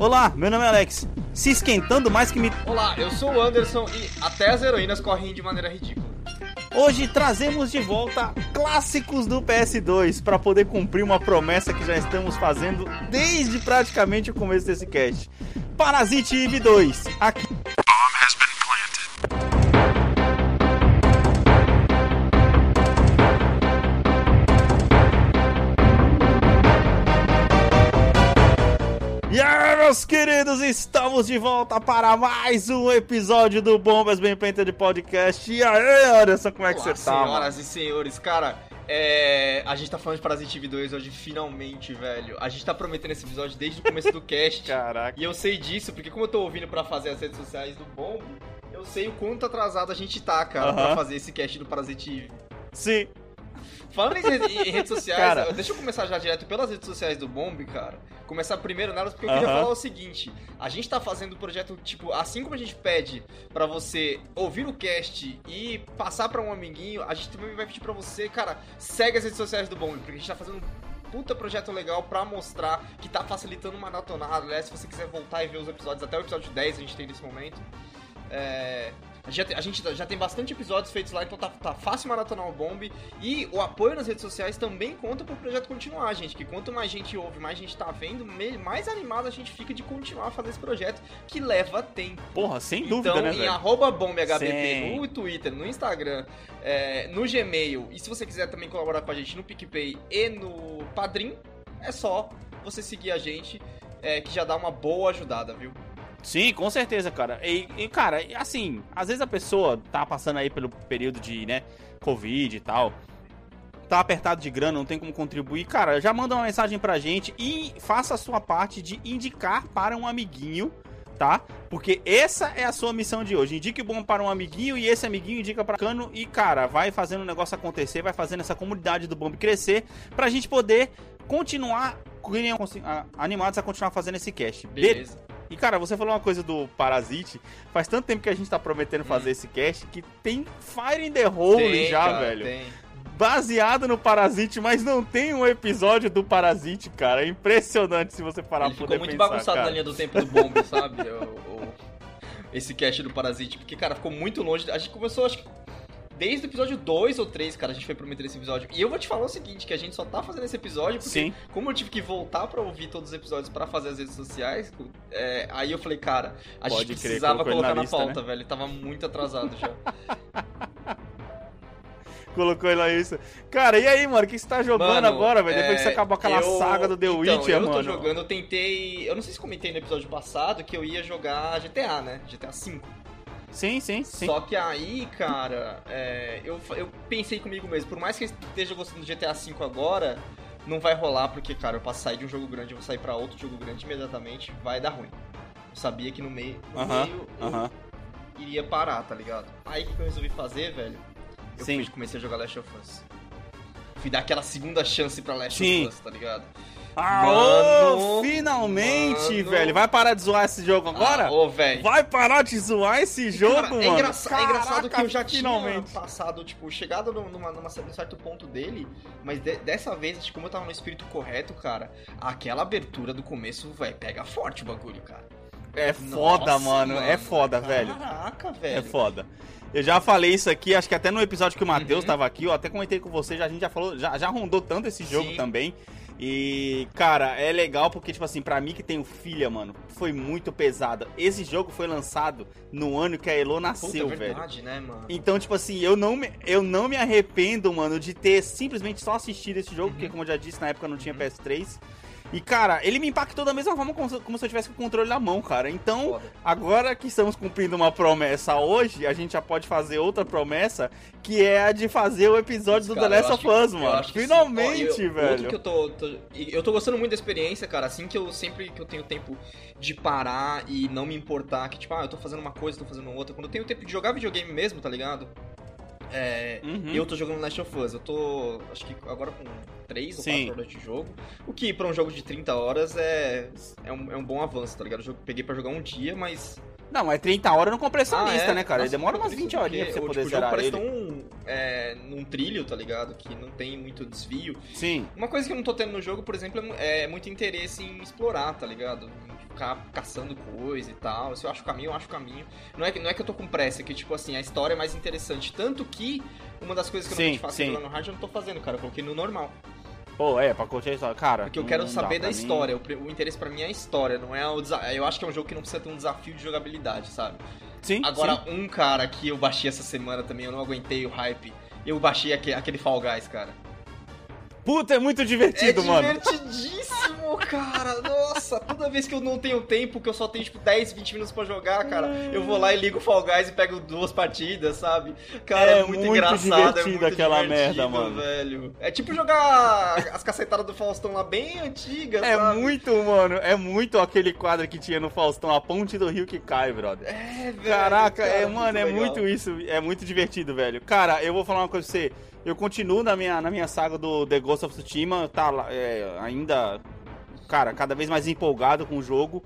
Olá, meu nome é Alex. Se esquentando mais que me. Olá, eu sou o Anderson e até as heroínas correm de maneira ridícula. Hoje trazemos de volta clássicos do PS2 para poder cumprir uma promessa que já estamos fazendo desde praticamente o começo desse cast. Parasite Eve 2. Aqui. Meus queridos, estamos de volta para mais um episódio do Bombas Bem Painted Podcast. E aí, Anderson, como é que Olá, você tá? mano? Senhoras e senhores, cara, é... a gente tá falando de Parasite Eve 2 hoje, finalmente, velho. A gente tá prometendo esse episódio desde o começo do cast. Caraca. E eu sei disso, porque como eu tô ouvindo pra fazer as redes sociais do Bomb, eu sei o quanto atrasado a gente tá, cara, pra Aham. fazer esse cast do Parasite Eve. Sim. Falando em, em redes sociais, Cara. deixa eu começar já direto pelas redes sociais do Bomb, cara. Começar primeiro nelas, porque eu queria Aham. falar o seguinte: a gente tá fazendo o projeto, tipo, assim como a gente pede pra você ouvir o cast e passar pra um amiguinho, a gente também vai pedir pra você, cara, segue as redes sociais do Bomb, porque a gente tá fazendo um puta projeto legal pra mostrar que tá facilitando uma maratonada. Aliás, se você quiser voltar e ver os episódios, até o episódio 10 a gente tem nesse momento. É, a gente, já tem- a gente já tem bastante episódios feitos lá, então tá, tá fácil maratonar o Bomb. E o apoio nas redes sociais também conta pro projeto continuar, gente. Que quanto mais gente ouve, mais gente tá vendo, mais animado a gente fica de continuar a fazer esse projeto, que leva tempo. Porra, sem dúvida, então, né, em velho? arroba no Twitter, no Instagram, é, no Gmail, e se você quiser também colaborar com a gente no PicPay e no Padrim, é só você seguir a gente, é, que já dá uma boa ajudada, viu? Sim, com certeza, cara. E, e, cara, assim, às vezes a pessoa tá passando aí pelo período de, né, Covid e tal. Tá apertado de grana, não tem como contribuir. Cara, já manda uma mensagem pra gente e faça a sua parte de indicar para um amiguinho, tá? Porque essa é a sua missão de hoje. Indique o bom para um amiguinho e esse amiguinho indica para cano e, cara, vai fazendo o negócio acontecer, vai fazendo essa comunidade do Bomb crescer pra gente poder continuar ah, animados a continuar fazendo esse cast. Beleza? E cara, você falou uma coisa do Parasite. Faz tanto tempo que a gente tá prometendo fazer esse cast que tem Fire in the Hole Tem, já, cara, velho. Tem. Baseado no Parasite, mas não tem um episódio do Parasite, cara. É impressionante se você parar Ele pra ficou muito pensar, bagunçado cara. na linha do tempo do Bomb, sabe? O- o- esse cast do Parasite. Porque, cara, ficou muito longe. A gente começou, acho que. Desde o episódio 2 ou 3, cara, a gente foi prometer esse episódio. E eu vou te falar o seguinte, que a gente só tá fazendo esse episódio porque, Sim. como eu tive que voltar pra ouvir todos os episódios pra fazer as redes sociais, é, aí eu falei, cara, a Pode gente precisava colocar na lista, pauta, velho. Tava muito atrasado já. Colocou ele lá isso. Cara, e aí, mano? O que você tá jogando Mano, agora, velho? Depois que você é, acabou aquela eu- saga do The então, Witcher, eu mano. tô jogando, eu tentei... Eu não sei se comentei no episódio passado que eu ia jogar GTA, né? GTA V. Sim, sim, sim. Só que aí, cara, é, eu, eu pensei comigo mesmo, por mais que eu esteja gostando do GTA V agora, não vai rolar, porque, cara, eu posso sair de um jogo grande, eu vou sair pra outro jogo grande imediatamente, vai dar ruim. Eu sabia que no meio, no Aham, meio eu aham. iria parar, tá ligado? Aí o que eu resolvi fazer, velho? Eu Sim. comecei a jogar Last of Us. Fui dar aquela segunda chance pra Last Sim. of Us, tá ligado? Mano, ô, finalmente, mano. velho. Vai parar de zoar esse jogo agora? Ah, ô, velho. Vai parar de zoar esse jogo, Cara, mano. é, engraça- é engraçado que Caraca, eu já finalmente. tinha passado, tipo, chegado num- numa, numa, num certo ponto dele, mas de- dessa vez, acho que como eu tava no espírito correto, cara, aquela abertura do começo, velho, pega forte o bagulho, cara. É foda, Nossa, mano. É foda, velho. Caraca, velho. É foda. Eu já falei isso aqui, acho que até no episódio que o Matheus Uhum. tava aqui, eu até comentei com você, já, a gente já falou, já, já rondou tanto esse jogo Sim. também. E, cara, é legal porque, tipo assim, pra mim que tenho filha, mano, foi muito pesada. Esse jogo foi lançado no ano que a Elo Puta, nasceu, é velho. verdade, né, mano? Então, tipo assim, eu não, me, eu não me arrependo, mano, de ter simplesmente só assistido esse jogo, Uhum. porque, como eu já disse, na época não tinha PS3. E, cara, ele me impactou da mesma forma como, se- como se eu tivesse com o controle na mão, cara. Então, Foda. agora que estamos cumprindo uma promessa hoje, a gente já pode fazer outra promessa, que é a de fazer o episódio do Cara, The Last of Us, mano. Finalmente, eu- velho. Eu tô, tô- eu tô gostando muito da experiência, cara. Assim que eu sempre que eu tenho tempo de parar e não me importar, que tipo, ah, eu tô fazendo uma coisa, tô fazendo outra. Quando eu tenho tempo de jogar videogame mesmo, tá ligado? É, Uhum. Eu tô jogando Last of Us. Eu tô, acho que agora com 3 ou Sim. 4 horas de jogo. O que pra um jogo de 30 horas é, é, um, é um bom avanço, tá ligado? Eu peguei pra jogar um dia, mas Não, mas 30 horas eu não comprei essa Ah, lista, é? né, cara? Ele Nossa, demora umas isso 20 porque horinhas pra você poder tipo, o jogo zerar parece ele. tão é, num trilho, tá ligado? Que não tem muito desvio. Sim. Uma coisa que eu não tô tendo no jogo, por exemplo, é é muito interesse em explorar, tá ligado? Ficar caçando coisa e tal. Se eu acho o caminho, eu acho o caminho. Não é, que, não é que eu tô com pressa, é que, tipo assim, a história é mais interessante. Tanto que uma das coisas que eu Sim, não te faço sim. no hard eu não tô fazendo, cara. Eu coloquei no normal. Pô, é, pra curtir a história. Cara. Porque eu quero saber da mim. história. O, o interesse pra mim é a história, não é o Eu acho que é um jogo que não precisa ter um desafio de jogabilidade, sabe? Sim. Agora, sim. um cara que eu baixei essa semana também, eu não aguentei o hype. Eu baixei aque- aquele Fall Guys, cara. Puta, é muito divertido, é mano. divertidíssimo, cara. Nossa, toda vez que eu não tenho tempo, que eu só tenho tipo 10, 20 minutos pra jogar, cara, eu vou lá e ligo o Fall Guys e pego duas partidas, sabe? Cara, É é muito, muito engraçado, é divertido muito aquela merda, mano. velho. É tipo jogar as cacetadas do Faustão lá bem antigas, É sabe? muito, mano. É muito aquele quadro que tinha no Faustão, a ponte do rio que cai, brother. É, velho. Caraca, cara, é, mano, é legal. muito isso. É muito divertido, velho. Cara, eu vou falar uma coisa pra você. Eu continuo na minha, na minha saga do The Ghost of Tsushima, tá lá, é, ainda, cara, cada vez mais empolgado com o jogo.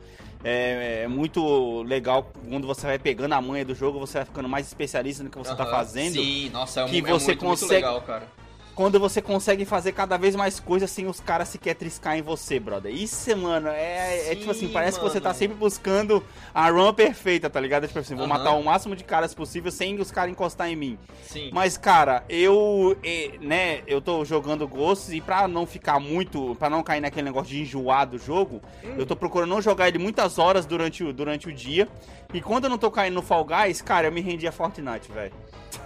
É, é muito legal quando você vai pegando a manha do jogo, você vai ficando mais especialista no que você tá Aham. fazendo. Sim, nossa, é, um, que é você muito, muito consegue- legal, cara. Quando você consegue fazer cada vez mais coisas sem os caras sequer triscar em você, brother. Isso, mano, é, é tipo assim, Sim, parece que você tá mano. sempre buscando a run perfeita, tá ligado? Tipo assim, vou Aham. matar o máximo de caras possível sem os caras encostar em mim. Sim. Mas, cara, eu, né, eu tô jogando Ghosts e pra não ficar muito, pra não cair naquele negócio de enjoar do jogo, Hum. eu tô procurando não jogar ele muitas horas durante o, durante o dia. E quando eu não tô caindo no Fall Guys, cara, eu me rendi a Fortnite, velho.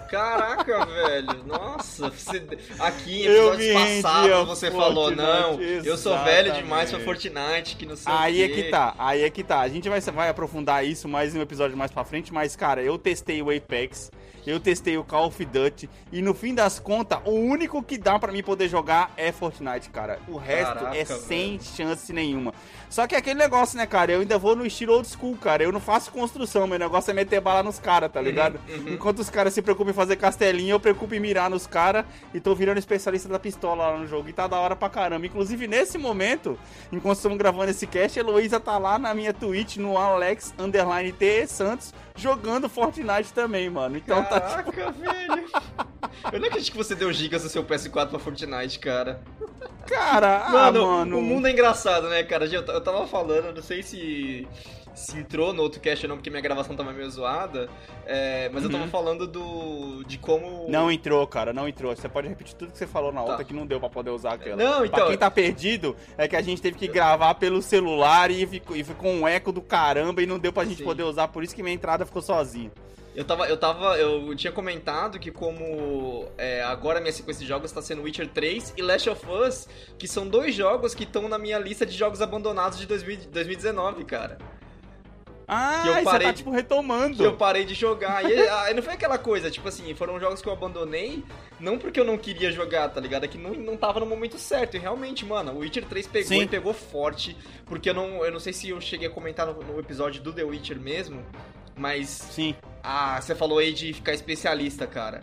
Caraca, velho. Nossa, você... aqui em episódios passados você falou, Fortnite, não, eu sou velho demais pra exatamente. Fortnite, que não sei Aí é que tá, aí é que tá. A gente vai, vai aprofundar isso mais em um episódio mais pra frente, mas, cara, eu testei o Apex, eu testei o Call of Duty, e no fim das contas, o único que dá pra mim poder jogar é Fortnite, cara. O resto Caraca, é velho. sem chance nenhuma. Só que é aquele negócio, né, cara? Eu ainda vou no estilo old school, cara. Eu não faço construção, meu negócio é meter bala nos caras, tá ligado? uhum. Enquanto os caras se preocupam em fazer castelinho, eu preocupo em mirar nos caras e tô virando especialista da pistola lá no jogo. E tá da hora pra caramba. Inclusive, nesse momento, enquanto estamos gravando esse cast, a Heloísa tá lá na minha Twitch, no Alex Underline T Santos, jogando Fortnite também, mano. Então tá tipo. Caraca, velho. Eu não acredito que você deu gigas do seu PS4 pra Fortnite, cara. Cara, ah, Mano, mano. o mundo é engraçado, né, cara? Eu, eu tava falando, não sei se, se entrou no outro cast ou não, porque minha gravação tava meio zoada. é, mas eu tava Uhum. falando do. de como. Não entrou, cara, não entrou. Você pode repetir tudo que você falou na outra Tá. que não deu pra poder usar aquela. Não, então- Pra quem tá perdido, é que a gente teve que gravar pelo celular e ficou, e ficou um eco do caramba e não deu pra gente Sim. poder usar, por isso que minha entrada ficou sozinha. Eu tava, eu tava, eu tinha comentado que como é, agora a minha sequência de jogos tá sendo Witcher 3 e Last of Us, que são dois jogos que estão na minha lista de jogos abandonados de 2000 2019, cara. Ah, Que eu você parei tá, tipo, retomando. Que eu parei de jogar. E ah, não foi aquela coisa, tipo assim, foram jogos que eu abandonei, não porque eu não queria jogar, tá ligado? É que não, não tava no momento certo. E realmente, mano, o Witcher 3 pegou Sim. e pegou forte, porque eu não, eu não sei se eu cheguei a comentar no, no episódio do The Witcher mesmo, mas Sim. Ah, você falou aí de ficar especialista, cara.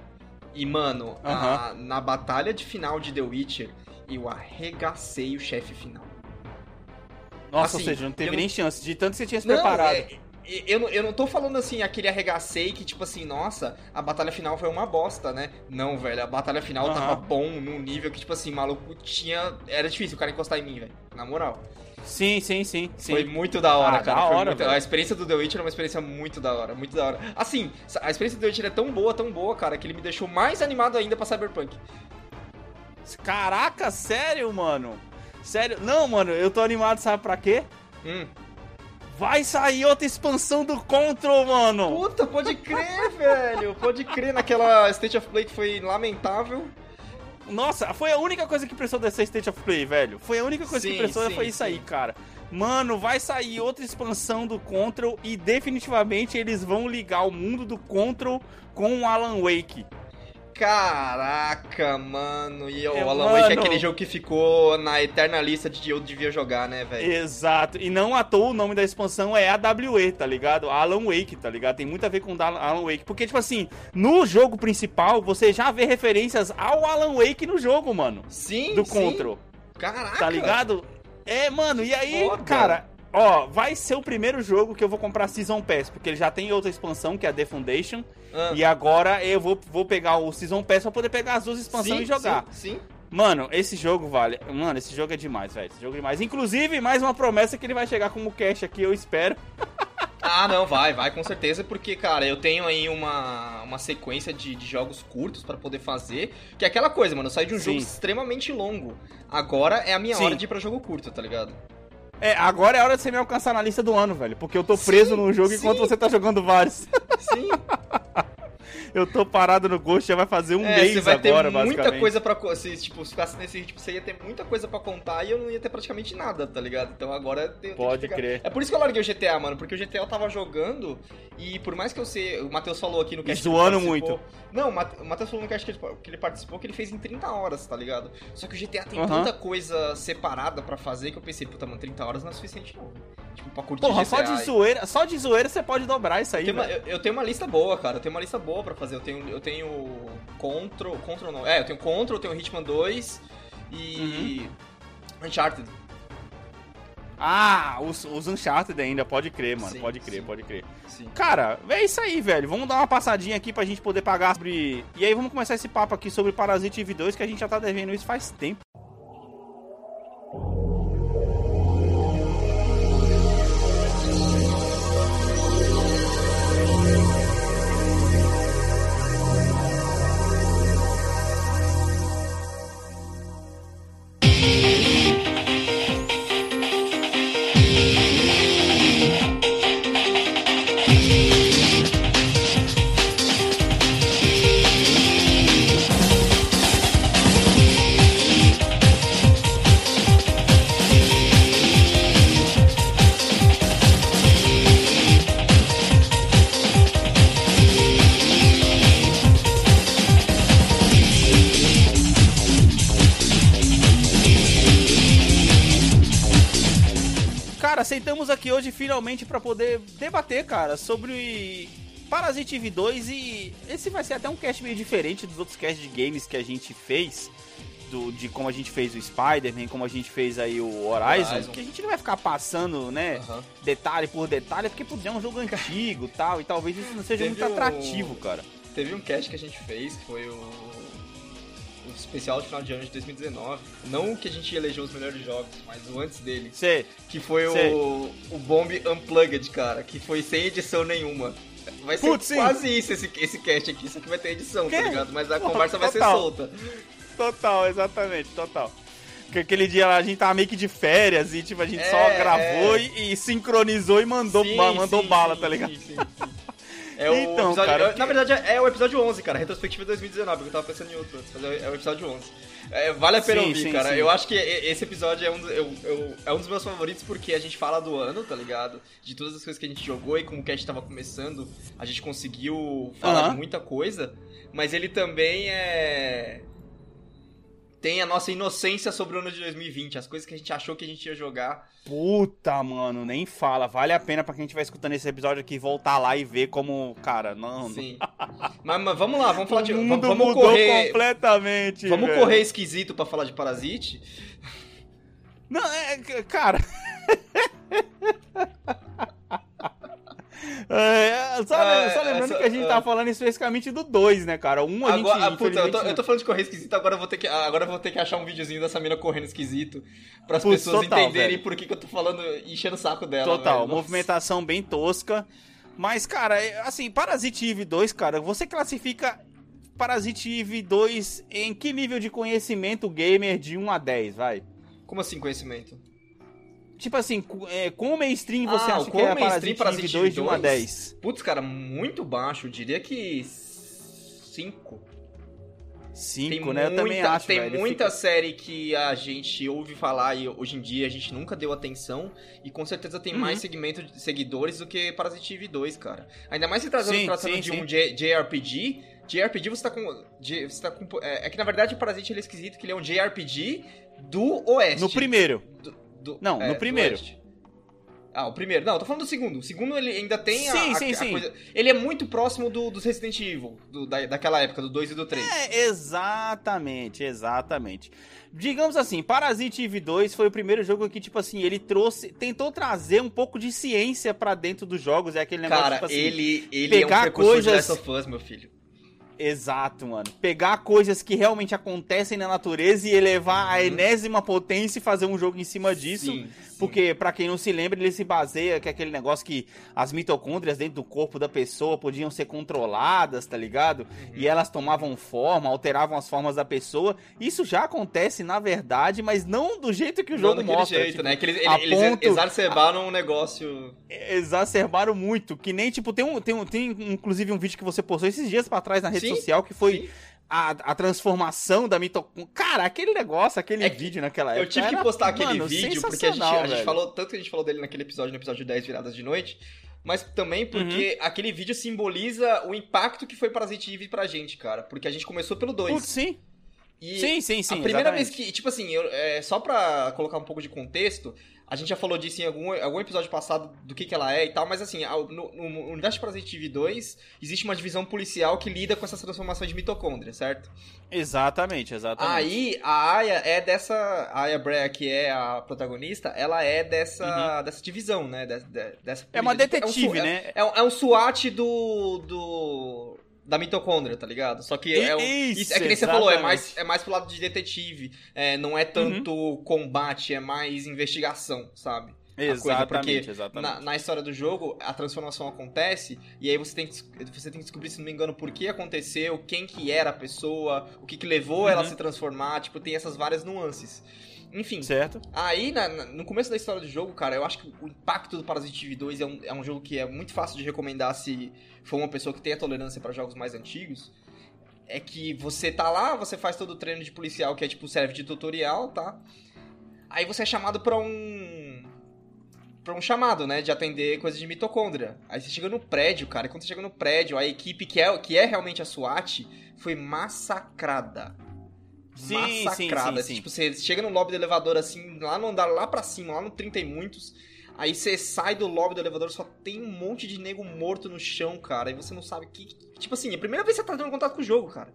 E, mano, a- na batalha de final de The Witcher, eu arregacei o chefe final. Nossa, Assim, ou seja, não teve eu não- nem chance, de tanto que você tinha se Não, preparado. é- eu, não- eu não tô falando assim, aquele arregacei que, tipo assim, nossa, a batalha final foi uma bosta, né? Não, velho, a batalha final Aham. tava bom num nível que, tipo assim, maluco tinha. Era difícil o cara encostar em mim, velho. Na moral. Sim, sim, sim, sim. Foi muito da hora, Ah, cara. da Foi hora, muito-. A experiência do The Witcher é uma experiência muito da hora, muito da hora. Assim, a experiência do The Witcher é tão boa, tão boa, cara, que ele me deixou mais animado ainda pra Cyberpunk. Caraca, sério, mano? Sério? Não, mano, eu tô animado, sabe pra quê? Hum. Vai sair outra expansão do Control, mano! Puta, pode crer, velho. Pode crer naquela State of Play que foi lamentável. Nossa, foi a única coisa que prestou dessa State of Play, velho. Foi a única coisa Sim, que prestou sim, foi isso sim. aí, cara. Mano, vai sair outra expansão do Control e definitivamente eles vão ligar o mundo do Control com o Alan Wake. Caraca, mano. E o É, Alan Wake é aquele jogo que ficou na eterna lista de eu devia jogar, né, velho? Exato. E não à toa o nome da expansão é AWE, tá ligado? Alan Wake, tá ligado? Tem muito a ver com Alan Wake. Porque, tipo assim, no jogo principal, você já vê referências ao Alan Wake no jogo, mano. Sim, Do sim. Control. Caraca. Tá ligado? É, mano, e aí, Foda. cara, ó, vai ser o primeiro jogo que eu vou comprar Season Pass, porque ele já tem outra expansão, que é a The Foundation, Ah, e agora eu vou, vou pegar o Season Pass pra poder pegar as duas expansões sim, e jogar. Sim, sim. Mano, esse jogo vale. Mano, esse jogo é demais, velho. Esse jogo é demais. Inclusive, mais uma promessa que ele vai chegar como cash aqui, eu espero. Ah, não, vai, vai, com certeza, porque, cara, eu tenho aí uma, uma sequência de, de jogos curtos pra poder fazer, que é aquela coisa, mano, eu saí de um Sim. jogo extremamente longo. Agora é a minha Sim. hora de ir pra jogo curto, tá ligado? É, agora é hora de você me alcançar na lista do ano, velho. Porque eu tô preso Sim, num jogo sim. enquanto você tá jogando vários. Sim, Eu tô parado no Ghost, já vai fazer um é, mês você vai agora, ter muita coisa pra... Se, tipo, se ficasse nesse ritmo, você ia ter muita coisa pra contar e eu não ia ter praticamente nada, tá ligado? Então agora eu Pode crer. É por isso que eu larguei o GTA, mano, porque o GTA eu tava jogando e por mais que eu sei... O Matheus falou aqui no cast zoando participou- Não, o Matheus falou no cast que ele, que ele participou que ele fez em 30 horas, tá ligado? Só que o GTA tem Aham. tanta coisa separada pra fazer que eu pensei, puta, mano, 30 horas não é suficiente não. Tipo, pra curtir Porra, só de zoeira, só de zoeira você pode dobrar isso aí, Tem uma- eu, eu tenho uma lista boa, cara. Eu tenho uma lista boa pra fazer. Eu tenho, eu tenho Control. Control não. É, eu tenho Control, eu tenho Hitman 2 e. Uhum. Uncharted. Ah, os, os Uncharted ainda, pode crer, mano. Sim, pode crer, sim. pode crer. Sim. Cara, é isso aí, velho. Vamos dar uma passadinha aqui pra gente poder pagar sobre. E aí vamos começar esse papo aqui sobre Parasite Eve 2, que a gente já tá devendo isso faz tempo. Cara, aceitamos aqui hoje finalmente pra poder debater, cara, sobre Parasite Eve 2 e esse vai ser até um cast meio diferente dos outros casts de games que a gente fez. Do, de como a gente fez o Spider-Man, como a gente fez aí o Horizon, Horizon. que a gente não vai ficar passando, né, detalhe por detalhe, porque pô, é um jogo antigo e tal, e talvez isso não seja Teve muito um- atrativo, cara. Teve um cast que a gente fez, que foi o. Especial de final de ano de 2019. Não o que a gente elegeu os melhores jogos, mas o antes dele. Você, Que foi Sei. o, o Bomb Unplugged, cara. Que foi sem edição nenhuma. Vai ser Putz, sim. quase isso esse, esse cast aqui, só que vai ter edição, Que? tá ligado? Mas a conversa vai ser total. solta. Total, exatamente, total. Porque aquele dia lá a gente tava meio que de férias e tipo, a gente É, só gravou é. e, e sincronizou e mandou, Sim, ba- mandou sim, bala, sim, tá ligado? sim, sim, sim. É o Então, episódio, cara, é- Na verdade, é o episódio 11, cara. Retrospectiva 2019, porque eu tava pensando em outro antes, mas é é o episódio 11. É, vale a pena Sim, ouvir, sim, cara. sim. Eu acho que esse episódio é um, do- eu- eu- é um dos meus favoritos porque a gente fala do ano, tá ligado? De todas as coisas que a gente jogou e como o cast tava começando, a gente conseguiu falar de muita coisa, mas ele também é. Tem a nossa inocência sobre o ano de 2020, as coisas que a gente achou que a gente ia jogar. Puta, mano, nem fala. Vale a pena pra quem estiver escutando esse episódio aqui voltar lá e ver como, cara, não. Sim. mas, mas vamos lá, vamos falar de. o mundo vamos mudou correr. completamente. Vamos velho. correr esquisito pra falar de Parasite? Não, é, cara. É, só, Ah, só lembrando essa- que a gente ah. tava falando especificamente do 2, né, cara? Um a gente. Agora, ah, puta, eu tô, eu tô falando de correr esquisito, agora eu vou ter que, agora eu vou ter que achar um videozinho dessa mina correndo esquisito. Para as pessoas total, entenderem velho. por que, que eu tô falando, enchendo o saco dela. Total, movimentação bem tosca. Mas, cara, é- assim, Parasite Eve 2, cara, você classifica Parasite Eve 2 em que nível de conhecimento gamer de 1 a 10, vai? Como assim conhecimento? Tipo assim, é, quão mainstream você Ah, acha o que é mainstream Parasite Eve Parasite 2 de 1 a 2? 10? Putz, cara, muito baixo, eu diria que 5. 5, né? Eu também acho, tem velho. muita Fica- série que a gente ouve falar e hoje em dia a gente nunca deu atenção e com certeza tem Uhum. mais segmento de seguidores do que Parasite Eve 2, cara. Ainda mais se tratando, Sim, tratando sim, de sim. um J- JRPG. JRPG você tá com. J- Você tá com é, é que na verdade o Parasite ele é esquisito que ele é um JRPG do Oeste. No primeiro. Do- do- Não, é, no primeiro. Ah, o primeiro. Não, eu tô falando do segundo. O segundo ele ainda tem a, Sim, a- sim, a sim. coisa. Ele é muito próximo do, dos Resident Evil, do- da, daquela época, do 2 e do 3. É, exatamente, exatamente. Digamos assim, Parasite Eve 2 foi o primeiro jogo que, tipo assim, ele trouxe, tentou trazer um pouco de ciência pra dentro dos jogos, é aquele negócio, Cara, tipo assim, ele, ele é um pegar coisas- de Last of Us, meu filho. Exato, mano. Pegar coisas que realmente acontecem na natureza e elevar a enésima potência e fazer um jogo em cima disso. Sim, sim. Porque, pra quem não se lembra, ele se baseia que é aquele negócio que as mitocôndrias dentro do corpo da pessoa podiam ser controladas, tá ligado? E elas tomavam forma, alteravam as formas da pessoa. Isso já acontece, na verdade, mas não do jeito que o Não jogo daquele mostra. jeito, tipo, né? Que eles, eles ponto- exacerbaram um negócio. exacerbaram muito. Que nem, tipo, tem, um, tem, um, tem inclusive um vídeo que você postou esses dias pra trás na rede Sim, social que foi sim. A, a transformação da mitocôndria. Cara, aquele negócio, aquele É vídeo naquela época. Eu tive que postar aquele mano, vídeo porque a gente, a gente falou, tanto que a gente falou dele naquele episódio, no episódio 10 Viradas de Noite, mas também porque Uhum. aquele vídeo simboliza o impacto que foi Parasite Eve pra gente, cara. Porque a gente começou pelo 2. Putz, sim. E sim, sim, sim. a primeira exatamente. vez que, tipo assim, eu- é, só pra colocar um pouco de contexto, a gente já falou disso em algum, algum episódio passado do que, que ela é e tal, mas assim, no, no universo de Eve 2, existe uma divisão policial que lida com essas transformações de mitocôndria, certo? Exatamente, exatamente. Aí a Aya é dessa. A Aya Brea, que é a protagonista, ela é dessa, dessa divisão, né? De- de- dessa Uhum. É uma polícia. detetive, um é- né? É, um- é um SWAT do. do. Da mitocôndria, tá ligado? Só que é, um, Isso, é que nem você falou, é. Uhum. mais, é mais pro lado de detetive. É, não é tanto combate, é mais investigação, sabe? coisa, Exatamente, porque exatamente. Na, na história do jogo, a transformação acontece e aí você tem, que, você tem que descobrir, se não me engano, por que aconteceu, quem que era a pessoa, o que que levou ela a Uhum. se transformar, tipo, tem essas várias nuances. Enfim, Certo? aí na- na- no começo da história do jogo, cara, eu acho que o impacto do Parasite Eve 2 é um, é um jogo que é muito fácil de recomendar se for uma pessoa que tem a tolerância para jogos mais antigos. É que você tá lá, você faz todo o treino de policial que é tipo serve de tutorial, tá? Aí você é chamado pra um pra um chamado, né, de atender coisa de mitocôndria. Aí você chega no prédio, cara, e quando você chega no prédio, a equipe que é, que é realmente a SWAT foi massacrada. Sim, massacrada. sim, sim. Tipo, você chega no lobby do elevador, assim, lá no andar, lá pra cima, lá no 30 e muitos. Aí você sai do lobby do elevador, só tem um monte de nego morto no chão, cara. E você não sabe o que. Tipo assim, é a primeira vez que você tá tendo contato com o jogo, cara.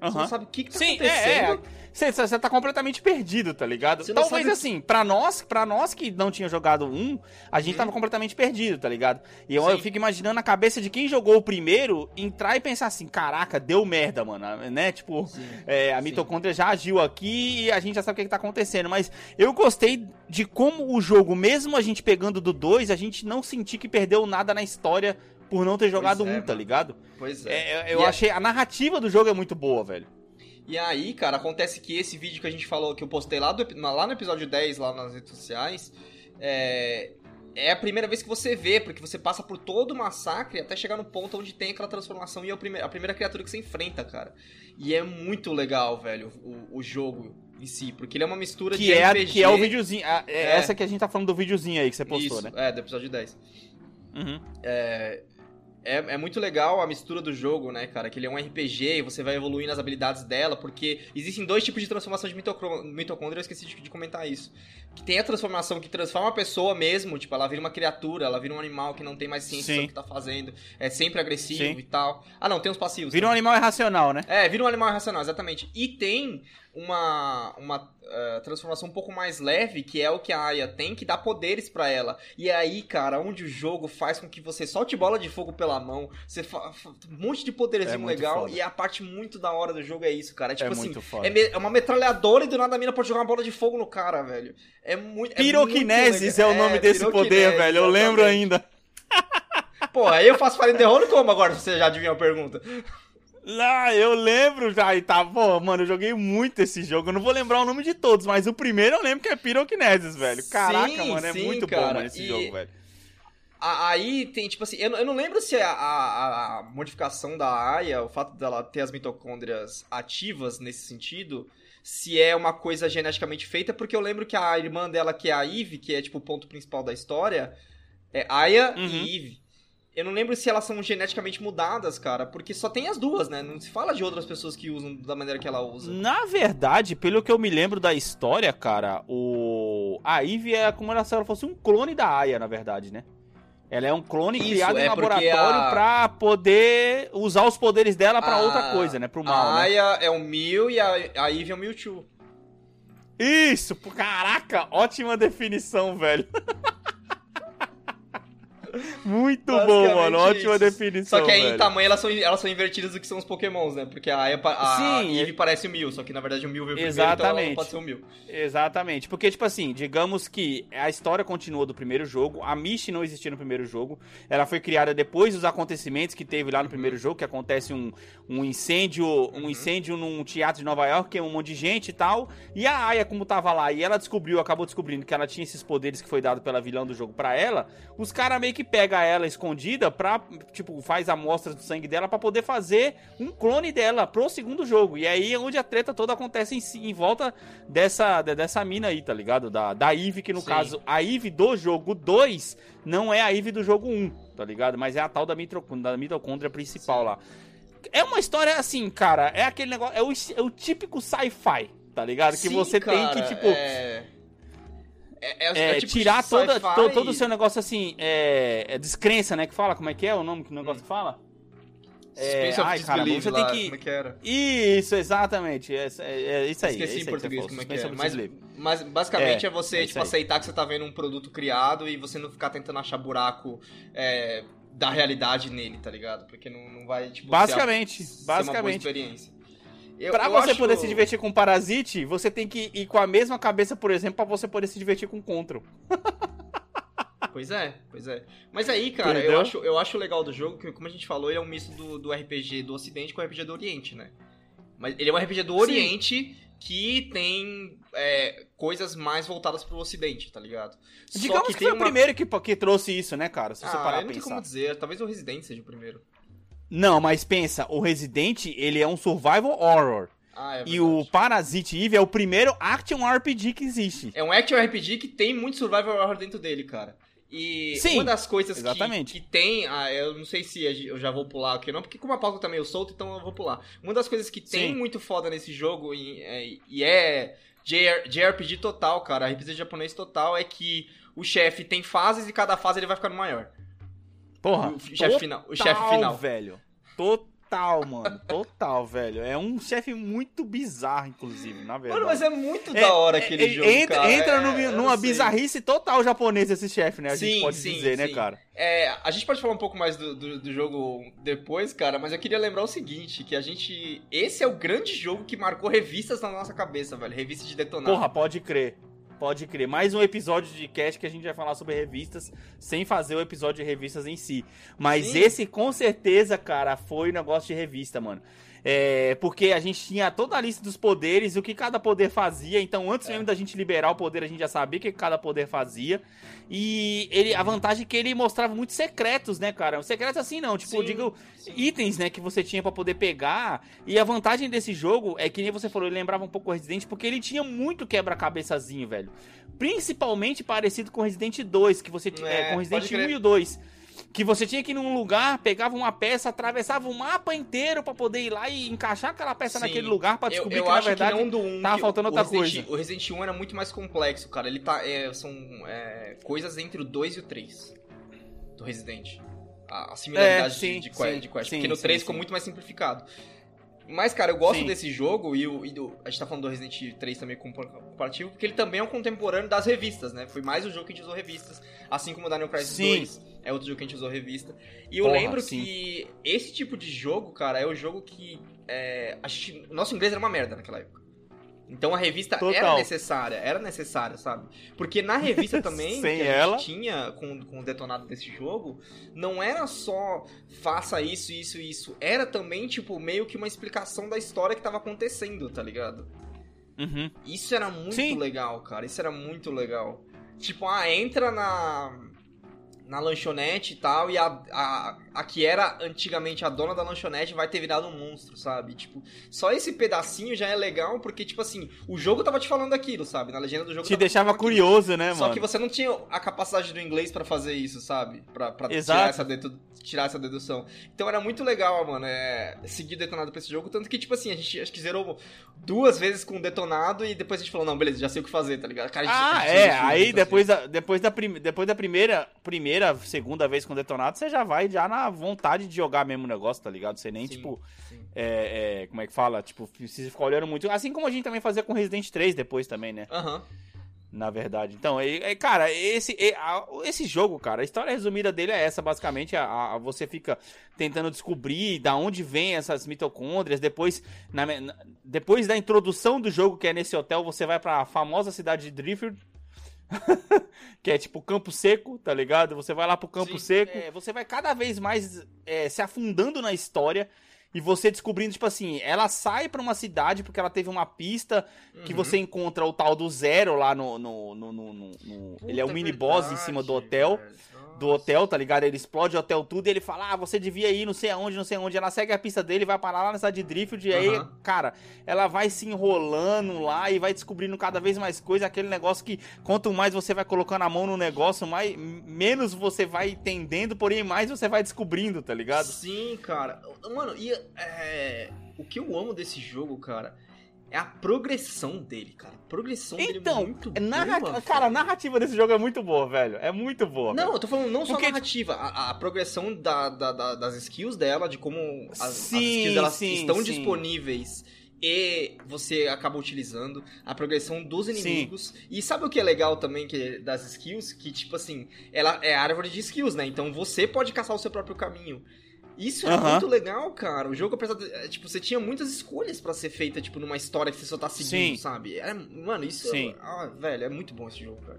Você não sabe o que, que tá Sim, é, é. acontecendo. Você, você tá completamente perdido, tá ligado? Você Talvez sabe- assim, pra nós, pra nós que não tinha jogado um, a gente Hum. tava completamente perdido, tá ligado? E eu, eu fico imaginando a cabeça de quem jogou o primeiro entrar e pensar assim, caraca, deu merda, mano, né? Tipo, é, a mitocôndria já agiu aqui e a gente já sabe o que, que tá acontecendo. Mas eu gostei de como o jogo, mesmo a gente pegando do 2, a gente não sentir que perdeu nada na história por não ter jogado é, um, tá mano. ligado? Pois é. É, eu E é- achei. A narrativa do jogo é muito boa, velho. E aí, cara, acontece que esse vídeo que a gente falou, que eu postei lá, do, lá no episódio 10, lá nas redes sociais, é, é a primeira vez que você vê, porque você passa por todo o massacre até chegar no ponto onde tem aquela transformação e é o prime- a primeira criatura que você enfrenta, cara. E é muito legal, velho, o, o jogo em si, porque ele é uma mistura Que de é, a- RPG... que é o videozinho. a- é É. Essa que a gente tá falando do videozinho aí que você postou, Isso, né? é, do episódio 10. Uhum. É, é muito legal a mistura do jogo, né, cara? Que ele é um RPG e você vai evoluindo as habilidades dela, porque existem dois tipos de transformação de mitocôndria, eu esqueci de, de comentar isso. Que tem a transformação que transforma a pessoa mesmo, tipo, ela vira uma criatura, ela vira um animal que não tem mais ciência Sim. do que tá fazendo, é sempre agressivo Sim. e tal. Ah, não, tem os passivos. Vira um também. animal irracional, né? É, vira um animal irracional, exatamente. E tem uma, uma eh, transformação um pouco mais leve, que é o que a Aya tem, que dá poderes pra ela. E é aí, cara, onde o jogo faz com que você solte bola de fogo pela mão, você fa fa- um monte de poderzinho É legal, foda. e a parte muito da hora do jogo é isso, cara. É tipo é assim, muito foda. é, me- é uma metralhadora e do nada a mina pode jogar uma bola de fogo no cara, velho. É muito. é Piroquinesis muito é o nome desse poder, piroquinesis, velho. Eu lembro ainda. Pô, aí eu faço Fire in the Hole como agora, se você já adivinhou a pergunta? Lá, eu lembro já. E tá, pô, mano, eu joguei muito esse jogo. Eu não vou lembrar o nome de todos, mas o primeiro eu lembro que é Pyrokinesis, velho. Caraca, Sim, mano, é sim, muito bom, cara. mano, esse E- jogo, velho. Aí tem, tipo assim, eu, não- eu não lembro se a, a- a modificação da Aya, o fato dela ter as mitocôndrias ativas nesse sentido, se é uma coisa geneticamente feita, porque eu lembro que a irmã dela, que é a Eve, que é tipo o ponto principal da história, é Aya Uhum. e Eve. Eu não lembro se elas são geneticamente mudadas, cara, porque só tem as duas, né? Não se fala de outras pessoas que usam da maneira que ela usa. Na verdade, pelo que eu me lembro da história, cara, o. A Eve é como se ela fosse um clone da Aya, na verdade, né? Ela é um clone Isso, criado em é porque laboratório a- pra poder usar os poderes dela pra A- outra coisa, né? Pro mal, a né? Aya é o Mew e a, a Eve é o Mewtwo. Isso, caraca, ótima definição, velho. Muito bom, mano. Ótima isso. definição. Só que aí velho. em tamanho elas são, elas são invertidas do que são os pokémons, né? Porque a, a, Sim, Eevee é- parece o Mil, só que na verdade o Mil veio primeiro, então Exatamente. pode ser o Mil. Exatamente. Porque, tipo assim, digamos que a história continuou do primeiro jogo, a Mishi não existia no primeiro jogo, ela foi criada depois dos acontecimentos que teve lá no primeiro jogo, que acontece um, um incêndio, um Uhum. incêndio num teatro de Nova York, que é um monte de gente e tal, e a Aya, como tava lá, e ela descobriu, acabou descobrindo que ela tinha esses poderes que foi dado pela vilã do jogo pra ela, os caras meio que pegam ela escondida pra, tipo, faz amostras do sangue dela pra poder fazer um clone dela pro segundo jogo. E aí é onde a treta toda acontece em, em volta dessa, de- dessa mina aí, tá ligado? Da, da Eve, que no Sim. caso, a Eve do jogo 2 não é a Eve do jogo 1, tá ligado? Mas é a tal da, mitro, da mitocôndria principal Sim. lá. É uma história assim, cara, é aquele negócio, é o, é o típico sci-fi, tá ligado? Que Sim, você tem cara, que, tipo, É... É, é- é, é tipo tirar toda, to- todo o seu negócio assim, é, é descrença, né? Que fala, como é que é o nome que o negócio que fala? É, ai, Disbelief você lá, tem que- é que? Isso, exatamente. É, é- isso aí. Esqueci em português como é que é. Mas, mas basicamente É, você tipo, aceitar que você tá vendo um produto criado e você não ficar tentando achar buraco da realidade nele, tá ligado? Porque não, não vai, tipo, Basicamente, ser, a- ser uma boa basicamente. experiência. Eu, Pra eu você acho- poder se divertir com Parasite, você tem que ir com a mesma cabeça, por exemplo, pra você poder se divertir com Control. Pois é, pois é. Mas aí, cara, Entendeu? eu acho, eu acho legal do jogo que, como a gente falou, ele é um misto do, do RPG do Ocidente com o RPG do Oriente, né? Mas ele é um RPG do Sim. Oriente que tem é, coisas mais voltadas pro Ocidente, tá ligado? Só Digamos que, tem foi o uma- primeiro que, que trouxe isso, né, cara? Se você Ah, parar eu a não pensar. como dizer. Talvez o Resident seja o primeiro. Não, mas pensa, o Resident, ele é um survival horror. Ah, é e o Parasite Eve é o primeiro action RPG que existe. É um action RPG que tem muito survival horror dentro dele, cara. E Sim, uma das coisas que, exatamente. que tem, ah, eu não sei se eu já vou pular aqui não, porque como a pauta tá meio solta, então eu vou pular. Uma das coisas que tem Sim. muito foda nesse jogo e é, e é JR JRPG total, cara, RPG japonês total, é que o chefe tem fases e cada fase ele vai ficando maior. Porra, o chefe final, o chefe total, final. velho. Total, mano. Total, velho. É um chefe muito bizarro, inclusive, na verdade. Mano, mas é muito É, da hora é, aquele é, jogo, entra, cara. entra É, eu numa bizarrice total japonesa esse chefe, né? A gente Sim, pode sim, dizer, né, sim. cara? É, a gente pode falar um pouco mais do, do, do jogo depois, cara, mas eu queria lembrar o seguinte, que a gente... Esse é o grande jogo que marcou revistas na nossa cabeça, velho. Revista de detonar. Porra, pode crer. Pode crer. Mais um episódio de cast que a gente vai falar sobre revistas, sem fazer o episódio de revistas em si. Mas Sim. esse, com certeza, cara, foi negócio de revista, mano. É, porque a gente tinha toda a lista dos poderes, o que cada poder fazia. Então, antes É. mesmo da gente liberar o poder, a gente já sabia o que cada poder fazia. E ele, a vantagem é que ele mostrava muitos secretos, né, cara? Secretos assim não, tipo, Sim, digo sim. itens, né, que você tinha pra poder pegar. E a vantagem desse jogo é que nem você falou, ele lembrava um pouco o Resident, porque ele tinha muito quebra-cabeçazinho, velho. Principalmente parecido com Resident 2, que você. É, É, com Resident pode 1 crer. e o 2. Que você tinha que ir num lugar, pegava uma peça, atravessava o mapa inteiro pra poder ir lá e encaixar aquela peça Sim. naquele lugar pra Eu, descobrir eu que na verdade. que não do 1. tava faltando outra Resident, coisa. O Resident 1 era muito mais complexo, cara. Ele tá. é, são é, coisas entre o 2 e o 3 do Resident. A, a similaridade É, sim, de, de, quest, sim, de quest. sim, porque no sim, 3 ficou muito mais simplificado. Mas, cara, eu gosto Sim. desse jogo e, o, e do- a gente tá falando do Resident 3 também com comparativo, porque ele também é um contemporâneo das revistas, né? Foi mais um jogo que a gente usou revistas, assim como o Daniel Crisis Sim. 2 é outro jogo que a gente usou revista. E eu Porra, lembro sim. que esse tipo de jogo, cara, é o jogo que é, a gente- o nosso inglês era uma merda naquela época. Então a revista era Total. necessária, era necessária, sabe? Porque na revista também, Sem que a ela. gente tinha com, com o detonado desse jogo, não era só faça isso, isso, isso. Era também, tipo, meio que uma explicação da história que tava acontecendo, tá ligado? Uhum. Isso era muito Sim. legal, cara. Isso era muito legal. Tipo, ah, entra na. Na lanchonete e tal, e a, a, a que era antigamente a dona da lanchonete vai ter virado um monstro, sabe? Tipo, só esse pedacinho já é legal, porque, tipo assim, o jogo tava te falando aquilo, sabe? Na legenda do jogo Te deixava falando aquilo. curioso, né, Só mano? que você não tinha a capacidade do inglês pra fazer isso, sabe? Pra, pra tirar, essa dedu- tirar essa dedução. Então era muito legal, mano, é, seguir detonado pra esse jogo. Tanto que, tipo assim, a gente acho que zerou duas vezes com detonado e depois a gente falou, não, beleza, já sei o que fazer, tá ligado? Cara, a gente- a Ah, gente é. Aí disso, depois da, depois, da prim- depois da primeira, primeira, segunda vez com detonado, você já vai já na vontade de jogar mesmo o negócio, tá ligado? Você nem, Sim, tipo, sim. é, é, como é que fala? Tipo, precisa ficar olhando muito. Assim como a gente também fazia com Resident 3 depois também, né? Aham. Na verdade. Então, é, cara, esse, a, esse jogo, cara, a história resumida dele é essa, basicamente. A, a, você fica tentando descobrir da onde vem essas mitocôndrias. Depois, na, depois da introdução do jogo, que é nesse hotel, você vai pra famosa cidade de Driftwood. que é tipo Campo Seco, tá ligado? Você vai lá pro Campo Sim, Seco. É, você vai cada vez mais é, se afundando na história. E você descobrindo, tipo assim, ela sai pra uma cidade porque ela teve uma pista uhum. que você encontra o tal do Zero lá no. no, no, no, no ele é o mini boss em cima do hotel. Velho do hotel, tá ligado? Ele explode o hotel tudo e ele fala: Ah, você devia ir não sei aonde, não sei aonde. Ela segue a pista dele, vai parar lá na cidade de Driftwood. E aí, cara, ela vai se enrolando lá e vai descobrindo cada vez mais coisa. Aquele negócio que quanto mais você vai colocando a mão no negócio, mais, menos você vai entendendo, porém mais você vai descobrindo, tá ligado? Sim, cara. Mano, e é, o que eu amo desse jogo, cara é a progressão dele, cara. A progressão então, dele é então, muito boa. Cara, a narrativa desse jogo é muito boa, velho. É muito boa. Não, velho. eu tô falando não só Porque... a narrativa, a, a progressão da, da, da, das skills dela, de como as, sim, as skills dela sim, estão sim. disponíveis e você acaba utilizando a progressão dos inimigos. Sim. E sabe o que é legal também que das skills? Que, tipo assim, ela é árvore de skills, né? Então você pode caçar o seu próprio caminho. Isso é muito legal, cara. O jogo, apesar de. É, tipo, você tinha muitas escolhas para ser feita, tipo, numa história que você só tá seguindo, Sim. sabe? É, mano, isso. Sim. É, ah, velho, é muito bom esse jogo, cara.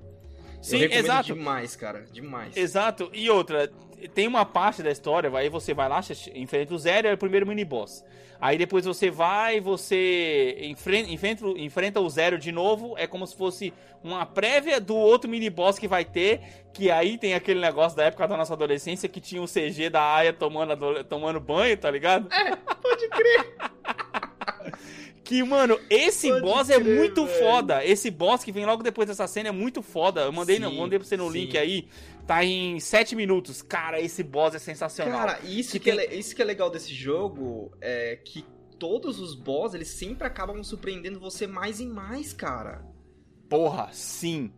Sim, Eu exato. demais, cara. Demais. Exato. E outra, tem uma parte da história, aí você vai lá, enfrenta o Zero, é o primeiro mini boss. Aí depois você vai, você enfrenta, enfrenta, enfrenta o Zero de novo, é como se fosse uma prévia do outro mini boss que vai ter, que aí tem aquele negócio da época da nossa adolescência que tinha o CG da Aya tomando, tomando banho, tá ligado? É, pode crer. Que, mano, esse Pode boss é crer, é muito velho. foda. Esse boss que vem logo depois dessa cena é muito foda. Eu mandei, sim, não, mandei pra você no sim. link aí. Tá em 7 minutos. Cara, esse boss é sensacional. Cara, isso que, que, tem... é, isso que é legal desse jogo é que todos os boss, eles sempre acabam surpreendendo você mais e mais, cara. Porra, sim.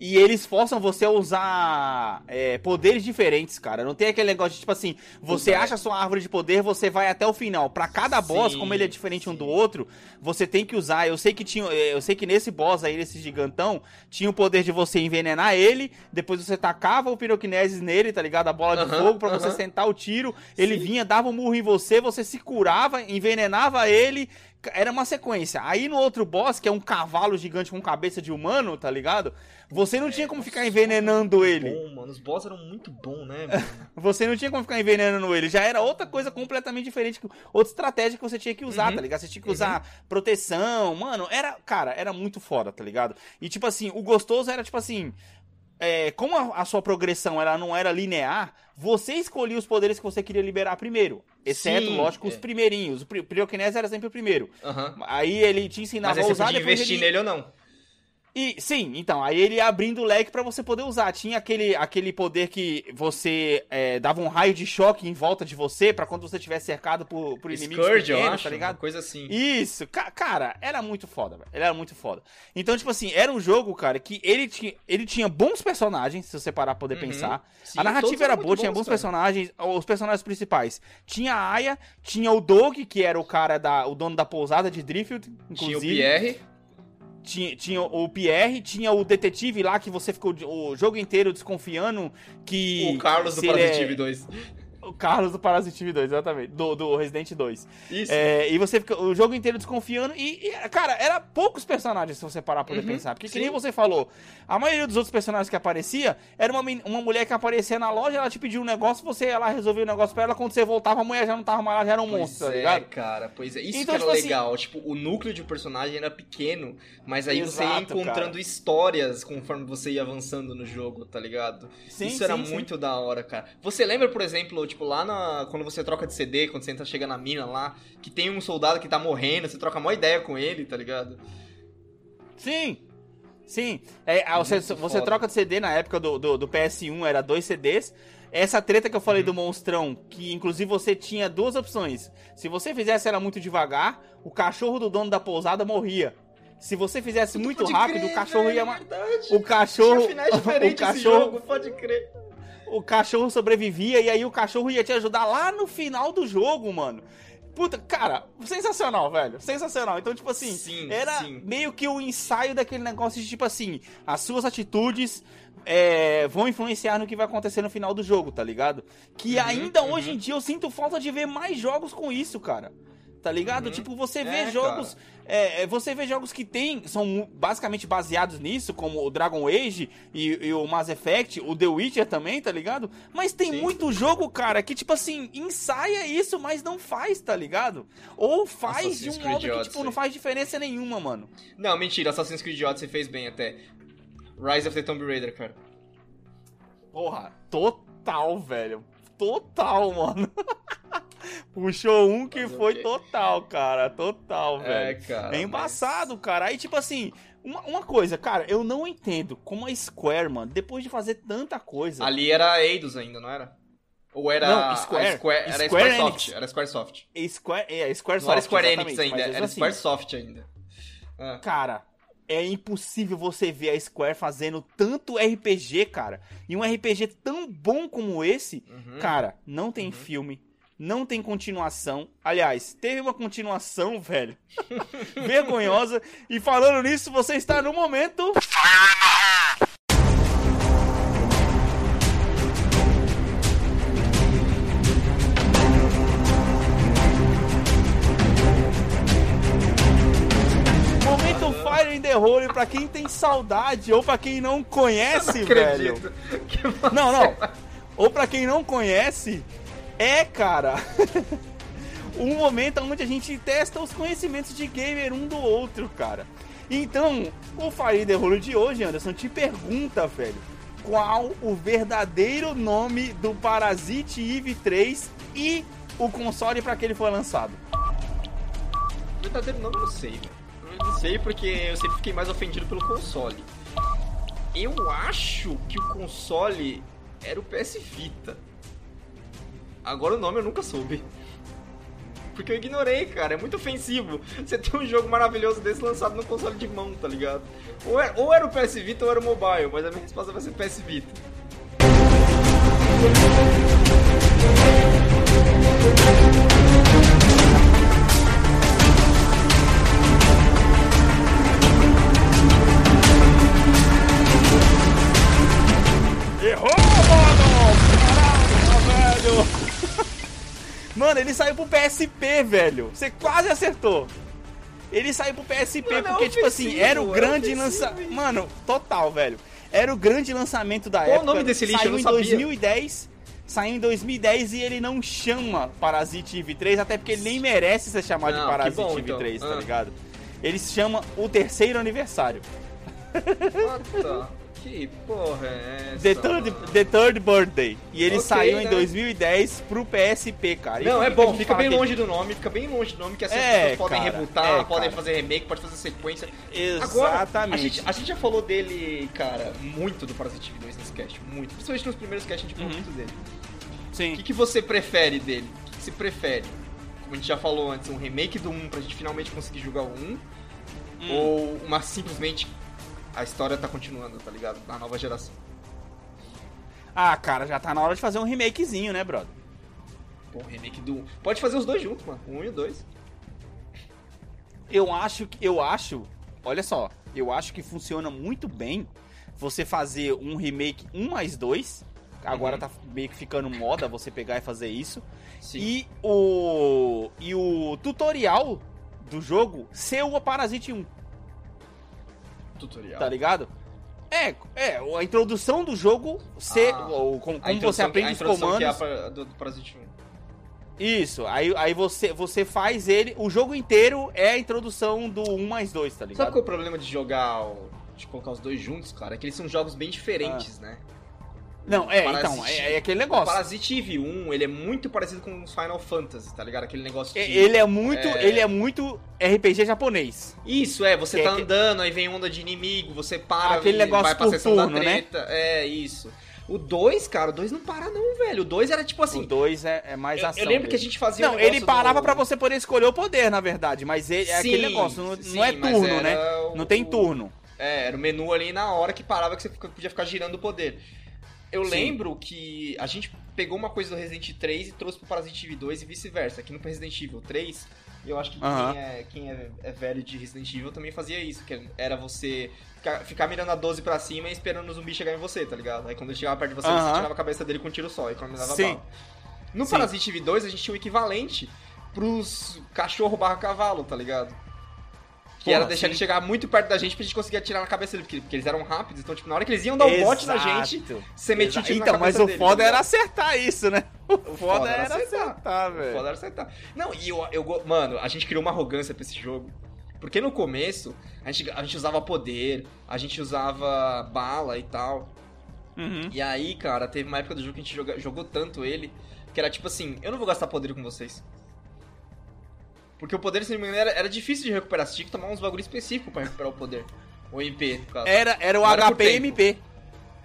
E eles forçam você a usar é, poderes diferentes, cara. Não tem aquele negócio de, tipo assim, você acha sua árvore de poder, você vai até o final. Para cada boss, sim, como ele é diferente sim. um do outro, você tem que usar. Eu sei que tinha. É, eu sei que nesse boss aí, nesse gigantão, tinha o poder de você envenenar ele, depois você tacava o piroquinesis nele, tá ligado? A bola de uh -huh, fogo para uh -huh. você sentar o tiro. Ele sim. vinha, dava um murro em você, você se curava, envenenava ele era uma sequência. Aí no outro boss, que é um cavalo gigante com cabeça de humano, tá ligado? Você não é, tinha como ficar envenenando ele. Bom, mano. Os boss eram muito bons, né? você não tinha como ficar envenenando ele. Já era outra coisa completamente diferente. Outra estratégia que você tinha que usar, uhum. tá ligado? Você tinha que usar uhum. proteção. Mano, era. Cara, era muito foda, tá ligado? E tipo assim, o gostoso era tipo assim é, como a, a, sua progressão ela não era linear, você escolhia os poderes que você queria liberar primeiro. Exceto, Sim, lógico, é. os primeirinhos. O Pyrokinese era sempre o primeiro. Uhum. Aí ele te ensinava Mas a usar... Você investir ele... nele ou não. E sim, então, aí ele ia abrindo o leque para você poder usar. Tinha aquele, aquele poder que você é, dava um raio de choque em volta de você para quando você estiver cercado por, por inimigos Scourge, pequenos, eu acho, tá ligado? coisa assim. Isso, ca cara, era muito foda, velho. Ele era muito foda. Então, tipo assim, era um jogo, cara, que ele tinha, ele tinha bons personagens, se você parar pra poder uhum. pensar. Sim, a narrativa era boa, tinha bons cara. personagens, os personagens principais. Tinha a Aya, tinha o Doug, que era o cara da, o dono da pousada de Driftwood, inclusive. Tinha o Pierre. Tinha, tinha o Pierre, tinha o detetive lá que você ficou o jogo inteiro desconfiando que. O Carlos do Parasitive é... 2. O Carlos do Parasitive 2, exatamente. Do, do Resident 2. Isso. É, e você fica o jogo inteiro desconfiando. E, e, cara, era poucos personagens se você parar pra poder uhum, pensar. Porque, sim. que nem você falou, a maioria dos outros personagens que aparecia era uma, uma mulher que aparecia na loja, ela te pediu um negócio, você ia lá resolver o um negócio pra ela. Quando você voltava, a mulher já não tava mais lá, já era um pois monstro, tá é, ligado? cara, pois é. Isso então, que era tipo assim, legal. Assim... Tipo, o núcleo de personagem era pequeno, mas aí Exato, você ia encontrando cara. histórias conforme você ia avançando no jogo, tá ligado? Sim, Isso sim, era sim. muito da hora, cara. Você lembra, por exemplo, tipo, lá na quando você troca de CD, quando você entra, chega na mina lá, que tem um soldado que tá morrendo, você troca uma ideia com ele, tá ligado? Sim! Sim, é, você, você troca de CD na época do, do, do, PS1, era dois CDs. Essa treta que eu falei uhum. do monstrão, que inclusive você tinha duas opções. Se você fizesse ela muito devagar, o cachorro do dono da pousada morria. Se você fizesse muito rápido, crer, o cachorro ia. É o cachorro. o cachorro. Jogo, pode crer o cachorro sobrevivia e aí o cachorro ia te ajudar lá no final do jogo, mano. Puta, cara, sensacional, velho. Sensacional. Então, tipo assim, Sim, era sim. meio que o ensaio daquele negócio de, tipo assim, as suas atitudes é, vão influenciar no que vai acontecer no final do jogo, tá ligado? Que Uhum, ainda uhum. hoje em dia eu sinto falta de ver mais jogos com isso, cara. Tá ligado? Uhum. Tipo, você vê É, jogos. é, é, você vê jogos que tem. São basicamente baseados nisso, como o Dragon Age e, e o Mass Effect, o The Witcher também, tá ligado? Mas tem Sim. muito jogo, cara, que, tipo assim, ensaia isso, mas não faz, tá ligado? Ou faz de Assassin's um Creed modo que, Odyssey. tipo, não faz diferença nenhuma, mano. Não, mentira, Assassin's Creed Odyssey fez bem até. Rise of the Tomb Raider, cara. Porra, total, velho. Total, mano. Puxou um que foi total, cara. Total, É, velho. cara. É embaçado, cara. Aí, tipo assim, uma, uma coisa, cara, eu não entendo como a Square, mano, depois de fazer tanta coisa. mas Ali era Eidos ainda, não era? Ou era. Não, a Square. era Square Squaresoft. Enix. Era Squaresoft. Square, é, Square Não era Soft, Square Enix ainda, mas era assim, Squaresoft ainda. Ah, Cara, é impossível você ver a Square fazendo tanto RPG, cara. E um RPG tão bom como esse, uhum. cara, não tem Uhum. filme. Não tem continuação. Aliás, teve uma continuação, velho. Vergonhosa. E falando nisso, você está no momento. Momento Fire in the Hole pra quem tem saudade ou pra quem não conhece, velho. Que você- Não, não. Ou pra quem não conhece, é, cara, um momento onde a gente testa os conhecimentos de gamer um do outro, cara. Então, o Fire the Rolo de hoje, Anderson, te pergunta, velho, qual o verdadeiro nome do Parasite Eve 3 e o console pra que ele foi lançado? O verdadeiro nome eu não sei, velho. Eu não sei porque eu sempre fiquei mais ofendido pelo console. Eu acho que o console era o PS Vita. Agora o nome eu nunca soube. Porque eu ignorei, cara. É muito ofensivo. Você tem um jogo maravilhoso desse lançado no console de mão, tá ligado? Ou era, ou era o PS Vita ou era o mobile, mas a minha resposta vai ser PS Vita. Mano, ele saiu pro PSP, velho. Você quase acertou. Ele saiu pro PSP Mano, é porque, tipo assim, era o é grande lançamento. Mano, total, velho. Era o grande lançamento da Qual o época. nome desse lixo? Saiu em sabia. 2010. Saiu em 2010 e ele não chama Parasite Eve 3, até porque ele nem merece ser chamado Não, de Parasite bom, Eve então. 3, tá Ah. ligado? Ele se chama o terceiro aniversário. What the... Que porra é essa? The third, the third Birthday. E ele Ok, saiu em né? 2010 pro PSP, cara. E Não, é bom, fica bem que- longe do nome, fica bem longe do nome, que as É, pessoas podem cara, rebutar, é, podem cara. fazer remake, pode fazer sequência. Agora, Exatamente. a gente, a gente já falou dele, cara, muito do Parasite Eve 2 nesse cast, muito. Principalmente nos primeiros casts a gente falou Uhum. muito dele. O Sim. que, que você prefere dele? O que, que você prefere? Como a gente já falou antes, um remake do 1 pra gente finalmente conseguir jogar o 1, Hum. ou uma simplesmente a história tá continuando, tá ligado? Na nova geração. Ah, cara, já tá na hora de fazer um remakezinho, né, brother? Pô, remake do 1. Pode fazer os dois juntos, mano. 1 e o 2. Eu acho que. Eu acho. Olha só. Eu acho que funciona muito bem você fazer um remake 1 mais 2. Agora Uhum. tá meio que ficando moda você pegar e fazer isso. Sim. E o. E o tutorial do jogo ser o Parasite 1. Tutorial. tá ligado? É, é, a introdução do jogo ser. Ah, ou como, como você aprende a os introdução que é a comandos. pra- do, do Parasite 1. Isso, aí, aí você, você faz ele. O jogo inteiro é a introdução do 1 mais 2, tá Sabe ligado? qual é o problema de jogar, de colocar os dois juntos, cara? É que eles são jogos bem diferentes, né? Não, é, Parasite- então, é, é aquele O negócio. Parasite Eve 1, ele é muito parecido com os Final Fantasy, tá ligado? Aquele negócio de... É, Ele é muito. É. Ele é muito RPG japonês. Isso, é, você Que- tá que- andando, aí vem onda de inimigo, você para Aquele negócio vai pra sessão da turno, né? treta. É, isso. O 2, cara, o 2 não para não, velho. O 2 era tipo assim... o 2 é, é mais eu, ação. eu lembro que a gente fazia um Não, ele negócio parava do- pra você poder escolher o poder, na verdade. Mas ele, é aquele Sim, negócio, não, sim, não é turno, né? o- Não tem turno. É, era o menu ali na hora que parava que você podia ficar girando o poder. Eu Sim. lembro que a gente pegou uma coisa do Resident 3 e trouxe pro Parasite Eve 2 e vice-versa. Aqui no Resident Evil 3, eu acho que quem, é, quem é, é velho de Resident Evil também fazia isso, que era você ficar, ficar mirando a 12 pra cima e esperando o zumbi chegar em você, tá ligado? Aí quando ele chegava perto de você, você tirava a cabeça dele com um tiro só, economizava Sim. bala. No Sim. Parasite Eve 2, a gente tinha o equivalente pros cachorro barra cavalo, tá ligado? Que Porra, era deixar sim. ele chegar muito perto da gente pra gente conseguir atirar na cabeça dele, porque, porque eles eram rápidos, então, tipo, na hora que eles iam dar um bote na gente, você metia o tiro Então, mas o dele, foda tá era acertar isso, né? O foda, foda era acertar. acertar, O velho. Foda era acertar. Não, e eu, eu. Mano, a gente criou uma arrogância pra esse jogo. Porque no começo, a gente, a gente usava poder, a gente usava bala e tal. Uhum. E aí, cara, teve uma época do jogo que a gente joga- jogou tanto ele, que era tipo assim, eu não vou gastar poder com vocês. Porque o poder, se não me engano, era, era difícil de recuperar. Você tinha que tomar uns bagulho específico pra recuperar o poder. O MP, no caso. Era, era o HPMP.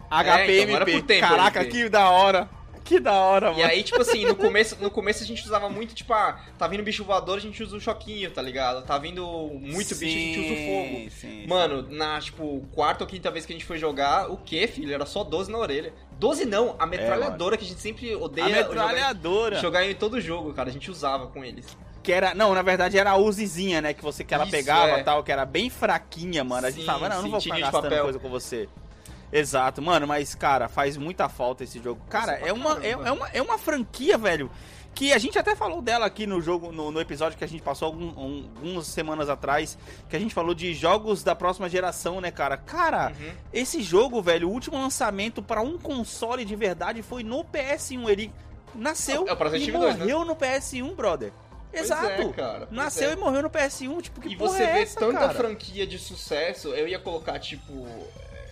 então, HPMP. por tempo, Caraca, MP. que da hora. Que da hora, E mano. aí, tipo assim, no começo, no começo a gente usava muito, tipo, ah, tá vindo bicho voador, a gente usa o choquinho, tá ligado? Tá vindo muito bicho, a gente usa o fogo. Sim, sim. Mano, na, tipo, quarta ou quinta vez que a gente foi jogar, o que, filho? Era só 12 na orelha. 12 não, a metralhadora que a gente sempre a odeia metralhadora. jogar, jogar em todo jogo, cara. A gente usava com eles. Que era. Não, na verdade era a Uzizinha, né? Que você que ela Isso, pegava é. e tal, que era bem fraquinha, mano. A gente Sim, falava, não, eu não sim, vou ficar gastando papel. coisa com você. Exato, mano, mas, cara, faz muita falta esse jogo. Cara, Nossa, é uma, é, é uma, é uma franquia, velho. Que a gente até falou dela aqui no jogo, no, no episódio que a gente passou algum- um- algumas semanas atrás, que a gente falou de jogos da próxima geração, né, cara? Cara, Uhum. esse jogo, velho, o último lançamento pra um console de verdade foi no PS1. Ele nasceu É Parasite e Eve 2, né? morreu no PS1, brother. Pois Exato. é, cara, Nasceu é. e morreu no PS1, tipo, que E porra você é vê essa, tanta cara? franquia de sucesso, eu ia colocar, tipo. é,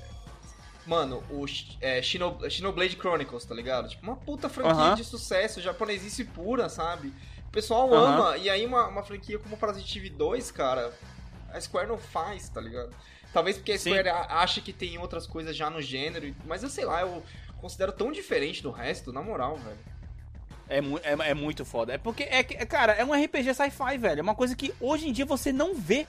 Mano, o é, Shino, Shinoblade Chronicles, tá ligado? Tipo, uma puta franquia Aham. de sucesso, japonesice pura, sabe? O pessoal Aham. ama. E aí, uma, uma franquia como Parasite Eve 2, cara, a Square não faz, tá ligado? Talvez porque a Sim. Square a- acha que tem outras coisas já no gênero, mas eu sei lá, eu considero tão diferente do resto, na moral, velho. É, é, é muito foda. É porque, é, cara, é um RPG sci-fi, velho. É uma coisa que hoje em dia você não vê,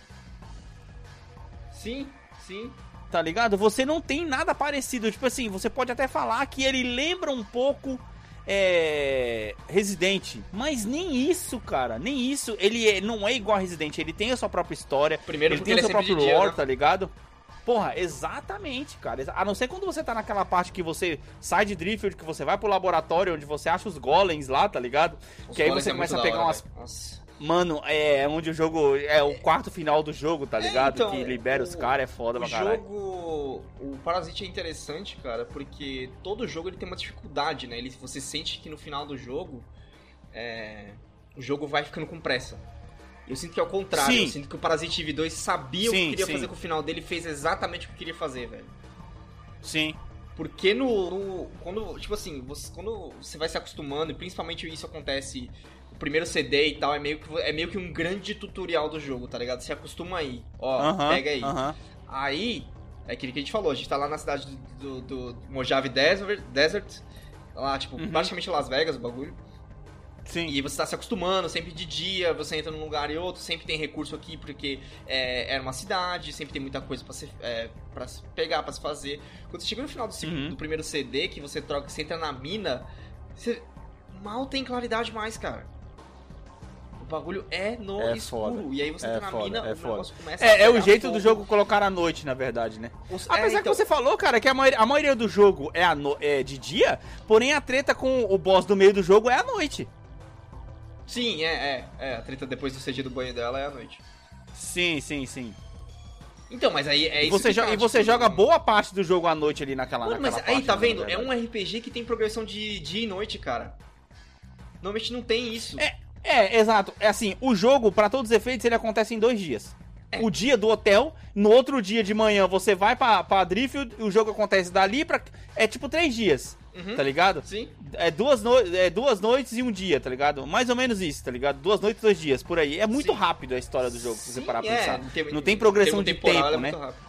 Sim, sim. tá ligado? Você não tem nada parecido. Tipo assim, você pode até falar que ele lembra um pouco é, Resident. Mas nem isso, cara. Nem isso. Ele é- não é igual a Resident. Ele tem a sua própria história. Primeiro ele tem o ele é seu próprio dia, lore, né? tá ligado? Porra, exatamente, cara. A não ser quando você tá naquela parte que você sai de Driftwood, que você vai pro laboratório, onde você acha os golems lá, tá ligado? Os que aí você é começa a pegar hora, umas. Nossa. Mano, é onde o jogo. É o quarto final do jogo, tá ligado? então, que libera os o- caras, é foda O pra caralho. jogo. O Parasite é interessante, cara, porque todo jogo ele tem uma dificuldade, né? Ele, você sente que no final do jogo. é, o jogo vai ficando com pressa. Eu sinto que é o contrário. Sim. Eu sinto que o Parasite Eve 2 sabia o Sim, que queria sim. fazer com o final dele e fez exatamente o que queria fazer, velho. Sim. Porque no, no- Quando. Tipo assim, você, quando você vai se acostumando, e principalmente isso acontece. O primeiro CD e tal é meio, que, é meio que um grande tutorial do jogo, tá ligado? Você acostuma aí. Ó, Aham. pega aí. aham. Aí, é aquilo que a gente falou, a gente tá lá na cidade do, do, do Mojave Desert, Desert lá, tipo, Uhum. praticamente Las Vegas o bagulho. Sim. E você tá se acostumando, sempre de dia, você entra num lugar e outro, sempre tem recurso aqui, porque é, era uma cidade, sempre tem muita coisa pra se, é, pra se pegar, pra se fazer. Quando você chega no final do, segundo, Uhum. do primeiro CD, que você troca, você entra na mina, você mal tem claridade mais, cara. O bagulho é no É escuro. foda. E aí você É entra na foda, mina, é o foda. negócio começa a É, é o jeito do fogo. jogo colocar à noite, na verdade, né? Os- Apesar é, então, que você falou, cara, que a maioria, a maioria do jogo é, no- é de dia, porém a treta com o boss do meio do jogo é à noite. Sim, é, é, é. A treta depois do CG do banho dela é à noite. Sim, sim, sim. Então, mas aí é E isso você, que jo- tá, e você joga boa parte do jogo à noite ali naquela, Mano, mas naquela aí, parte, tá né, vendo? É um RPG que tem progressão de dia e noite, cara. Normalmente não tem isso. É, É, exato. É assim, o jogo, pra todos os efeitos, ele acontece em dois dias. É. O dia do hotel, no outro dia de manhã você vai pra, pra Driftfield, o jogo acontece dali pra... É tipo três dias, Uhum. tá ligado? Sim. É duas, no... é duas noites e um dia, tá ligado? Mais ou menos isso, tá ligado? Duas noites e dois dias, por aí. É muito Sim. rápido a história do jogo, se você parar pra é, pensar. em termo- Não tem em progressão termo de tempo, é né? Muito rápido.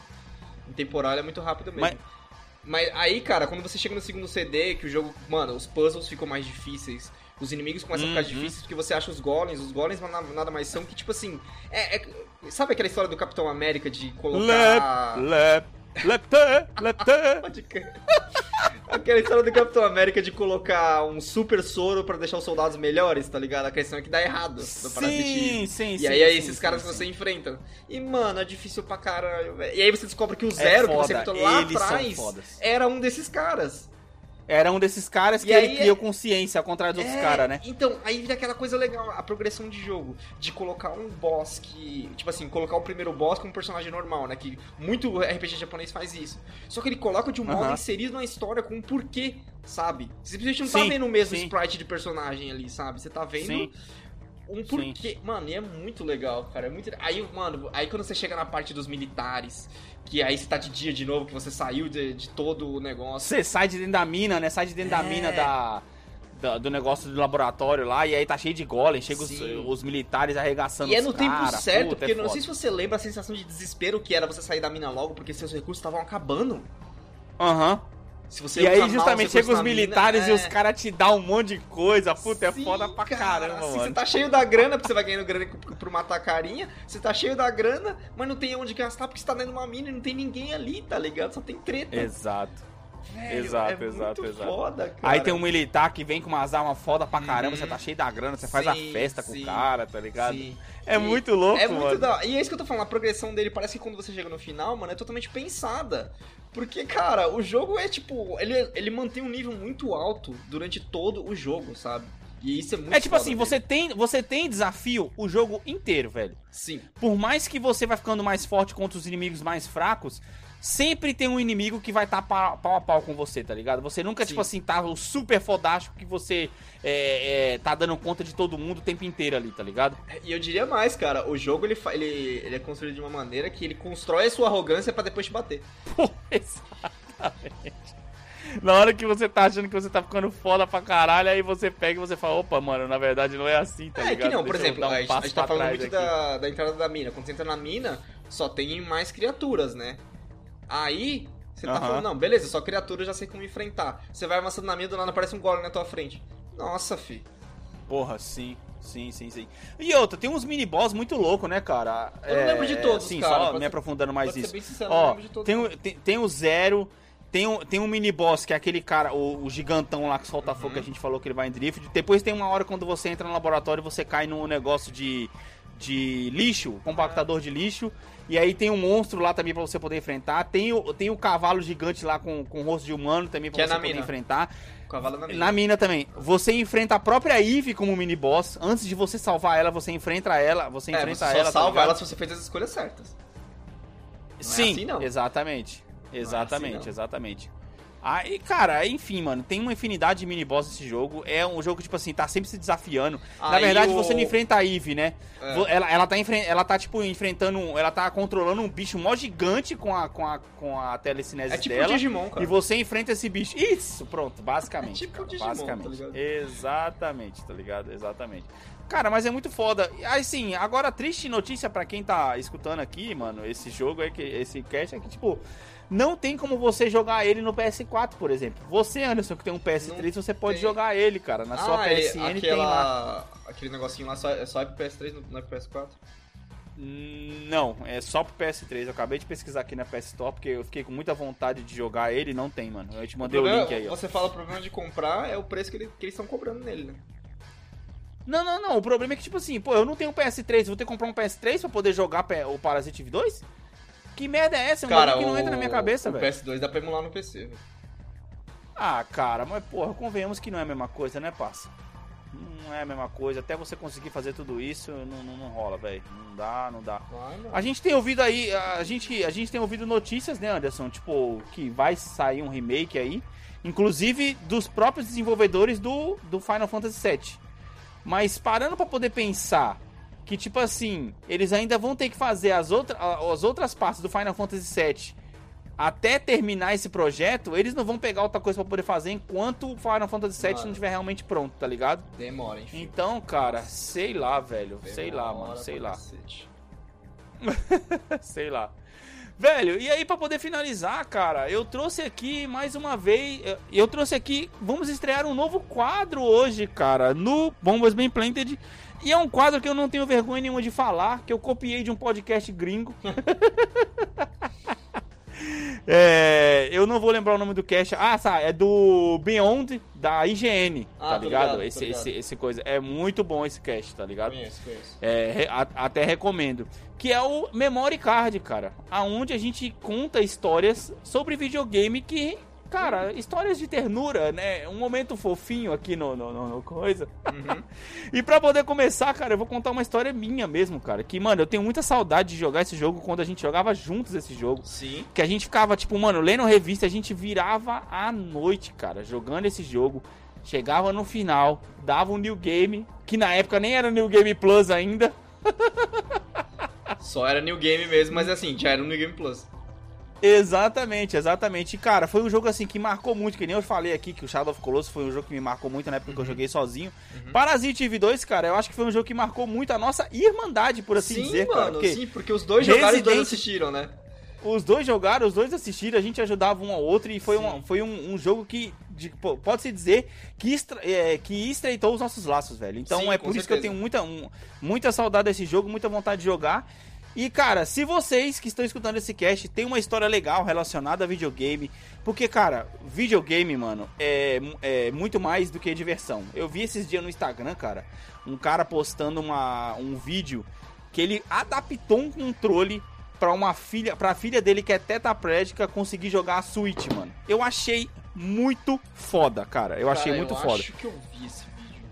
Em temporal é muito rápido mesmo. Mas- Mas... aí, cara, quando você chega no segundo CD, que o jogo, mano, os puzzles ficam mais difíceis, os inimigos começam a ficar Uhum. difíceis porque você acha os golems, os golems nada, nada mais são que, tipo assim, é, é- sabe aquela história do Capitão América de colocar... Lep, lep, lepte, lepte. Pode crer. Aquela história do Capitão América de colocar um super soro pra deixar os soldados melhores, tá ligado? A questão é que dá errado. Sim, sim, e sim. aí é esses sim, caras sim, que você sim. enfrenta. E, mano, é difícil pra caralho. E aí você descobre que o Zero, que você É enfrentou lá atrás, era um desses caras. Era um desses caras que E ele aí criou consciência, ao contrário dos outros É, caras, né? Então, aí vira aquela coisa legal, a progressão de jogo. De colocar um boss que. Tipo assim, colocar o primeiro boss como um personagem normal, né? Que muito RPG japonês faz isso. Só que ele coloca de um modo inserido na história com um porquê, sabe? Você simplesmente não tá Sim, vendo o mesmo sim. sprite de personagem ali, sabe? Você tá vendo Sim. Um porquê. Mano, e é muito legal, cara. É muito. Aí, mano, aí quando você chega na parte dos militares, que aí você tá de dia de novo, que você saiu de, de todo o negócio. Você sai de dentro da mina, né? Sai de dentro da É. mina da, da- do negócio do laboratório lá, e aí tá cheio de golem, chega os, Sim. os militares arregaçando E é no tempo cara, certo, puta, porque é não sei se você lembra a sensação de desespero que era você sair da mina logo, porque seus recursos estavam acabando. Aham. Você E aí, mal justamente, chega os militares e é. os caras te dão um monte de coisa. Puta, é Sim, foda pra cara, caramba, assim. Você tá cheio da grana, porque você vai ganhando grana por matar carinha. Você tá cheio da grana, mas não tem onde gastar porque você tá dentro de uma mina e não tem ninguém ali, tá ligado? Só tem treta. Exato. Velho, exato, é exato, muito exato. foda, cara. Aí tem um militar que vem com umas armas foda pra caramba, Uhum. você tá cheio da grana, você faz a Sim, festa com sim, o cara, tá ligado? Sim. É E muito louco, É muito mano. da E é isso que eu tô falando, a progressão dele parece que quando você chega no final, mano, é totalmente pensada. Porque, cara, o jogo é tipo. Ele, ele mantém um nível muito alto durante todo o jogo, sabe? E isso é muito É tipo assim, dele. você tem, você tem desafio o jogo inteiro, velho. Sim. Por mais que você vai ficando mais forte contra os inimigos mais fracos, sempre tem um inimigo que vai estar pau, pau a pau com você, tá ligado? Você nunca, Sim. tipo assim, tá o super fodástico que você é, é, tá dando conta de todo mundo o tempo inteiro ali, tá ligado? E eu diria mais, cara, o jogo ele, ele, ele é construído de uma maneira que ele constrói a sua arrogância pra depois te bater. Pô, exatamente. Na hora que você tá achando que você tá ficando foda pra caralho, aí você pega e você fala, opa, mano, na verdade não é assim, tá é ligado? que não, por Deixa exemplo, um a, gente, a gente tá falando muito da, da entrada da mina. Quando você entra na mina, só tem mais criaturas, né? Aí, você tá Aham. falando, não, beleza, só criatura eu já sei como enfrentar. Você vai avançando na mina, do nada aparece um golem na tua frente. Nossa, fi. Porra, sim. Sim, sim, sim. E outra, tem uns mini-boss muito loucos, né, cara? Eu não lembro de todos, Sim, cara, só pode me ser- aprofundando mais Pode isso. ser bem sincero, eu não Ó, lembro de todos. tem, tem, tem o Zero, tem, o- tem um mini-boss que é aquele cara, o, o gigantão lá que solta Uhum. fogo que a gente falou que ele vai em drift. Depois tem uma hora quando você entra no laboratório você cai num negócio de, de lixo, compactador de lixo. E aí tem um monstro lá também pra você poder enfrentar. Tem o, tem o cavalo gigante lá com, com rosto de humano também pra Que é você na poder mina. enfrentar. Cavalo na mina. Na mina também. Você enfrenta a própria Eve como mini boss. Antes de você salvar ela, você enfrenta ela. Você É, enfrenta você só ela. tá salva ligado? ela se você fez as escolhas certas. é Sim, assim, não. exatamente. é Exatamente, assim, não. exatamente. Aí, cara, enfim, mano, tem uma infinidade de mini boss nesse jogo. É um jogo, tipo assim, tá sempre se desafiando. Na Aí verdade, o- você não enfrenta a Eve, né? É. Ela, ela, tá, enfren- ela tá, tipo, enfrentando. Ela tá controlando um bicho mó gigante com a, com a, com a telecinese É tipo dela. Digimon, cara. E você enfrenta esse bicho. Isso, pronto, basicamente. É tipo cara, Digimon, tá basicamente. ligado? Exatamente, tá ligado? Exatamente. Cara, mas é muito foda. Assim, agora triste notícia pra quem tá escutando aqui, mano, esse jogo é que esse cast é que tipo não tem como você jogar ele no PS4, por exemplo. Você, Anderson, que tem um PS3, Não você pode tem. jogar ele, cara. Na sua ah, ele- PSN tem lá. aquela... Aquele negocinho lá só, é só é pro PS3, não não é pro PS4? Hum, Não, é só pro PS3. Eu acabei de pesquisar aqui na PS Store porque eu fiquei com muita vontade de jogar ele e não tem, mano. Eu te mandei o, problema- link aí, ó. Você fala o problema de comprar é o preço que, ele- que eles estão cobrando nele, né? Não, não, não. O problema é que, tipo assim, pô, eu não tenho um PS3, vou ter que comprar um PS3 pra poder jogar o Parasite Eve 2? Que merda é essa? É um bagulho que não entra na minha cabeça, o velho. PS2 dá pra emular no PC, velho. Ah, cara, mas porra, convenhamos que não é a mesma coisa, né, parça? Não é a mesma coisa. Até você conseguir fazer tudo isso, não, não, não rola, velho. Não dá, não dá. A gente tem ouvido aí, a gente, a gente tem ouvido notícias, né, Anderson? Tipo, que vai sair um remake aí. Inclusive dos próprios desenvolvedores do, do Final Fantasy VII. Mas parando pra poder pensar que, tipo assim, eles ainda vão ter que fazer as, outra, as outras partes do Final Fantasy VII até terminar esse projeto, eles não vão pegar outra coisa pra poder fazer enquanto o Final Fantasy VII Mano. não estiver realmente pronto, tá ligado? Demora, enfim. Então, cara, sei lá, velho. Sei lá, Demora mano, sei lá. Sei lá. Velho, e aí pra poder finalizar, cara, eu trouxe aqui mais uma vez, eu- eu trouxe aqui, vamos estrear um novo quadro hoje, cara, no Bombas Bem Planted. E é um quadro que eu não tenho vergonha nenhuma de falar, que eu copiei de um podcast gringo. É, eu não vou lembrar o nome do cast. Ah, tá, é do Beyond da IGN, Ah, tá ligado? ligado, esse, ligado. esse, esse coisa. É muito bom esse cast, tá ligado? Conheço, conheço. É, re- a- até recomendo. Que é o Memory Card, cara. Aonde a gente conta histórias sobre videogame que. Cara, histórias de ternura, né? Um momento fofinho aqui no, no, no- no coisa. Uhum. E pra poder começar, cara, eu vou contar uma história minha mesmo, cara. Que, mano, eu tenho muita saudade de jogar esse jogo quando a gente jogava juntos esse jogo. Sim. Que a gente ficava, tipo, mano, lendo revista, a gente virava à noite, cara, jogando esse jogo. Chegava no final, dava um new game, que na época nem era New Game Plus ainda. Só era New Game mesmo, mas assim, já era um New Game Plus. Exatamente, exatamente. E, cara, foi um jogo assim que marcou muito, que nem eu falei aqui, que o Shadow of Colossus foi um jogo que me marcou muito na época que eu joguei sozinho. Parasite Eve 2, cara, eu acho que foi um jogo que marcou muito a nossa irmandade, por assim sim, dizer, cara. mano, Porque sim, porque os dois jogaram e os dois Resident- assistiram, né? os dois jogaram, os dois assistiram, a gente ajudava um ao outro e foi, Sim. uma, foi um, um jogo que, pode-se dizer, que, estra- é, que estreitou os nossos laços, velho. Então Sim, é por isso que eu certeza. tenho muita, um- muita saudade desse jogo, muita vontade de jogar. E, cara, se vocês que estão escutando esse cast tem uma história legal relacionada a videogame, porque, cara, videogame, mano, é, é muito mais do que diversão. Eu vi esses dias no Instagram, cara, um cara postando uma, um vídeo que ele adaptou um controle pra uma filha, pra filha dele que é tetraplégica conseguir jogar a Switch, mano. Eu achei muito foda, cara. Eu achei Cara, muito eu foda. acho que eu vi esse vídeo.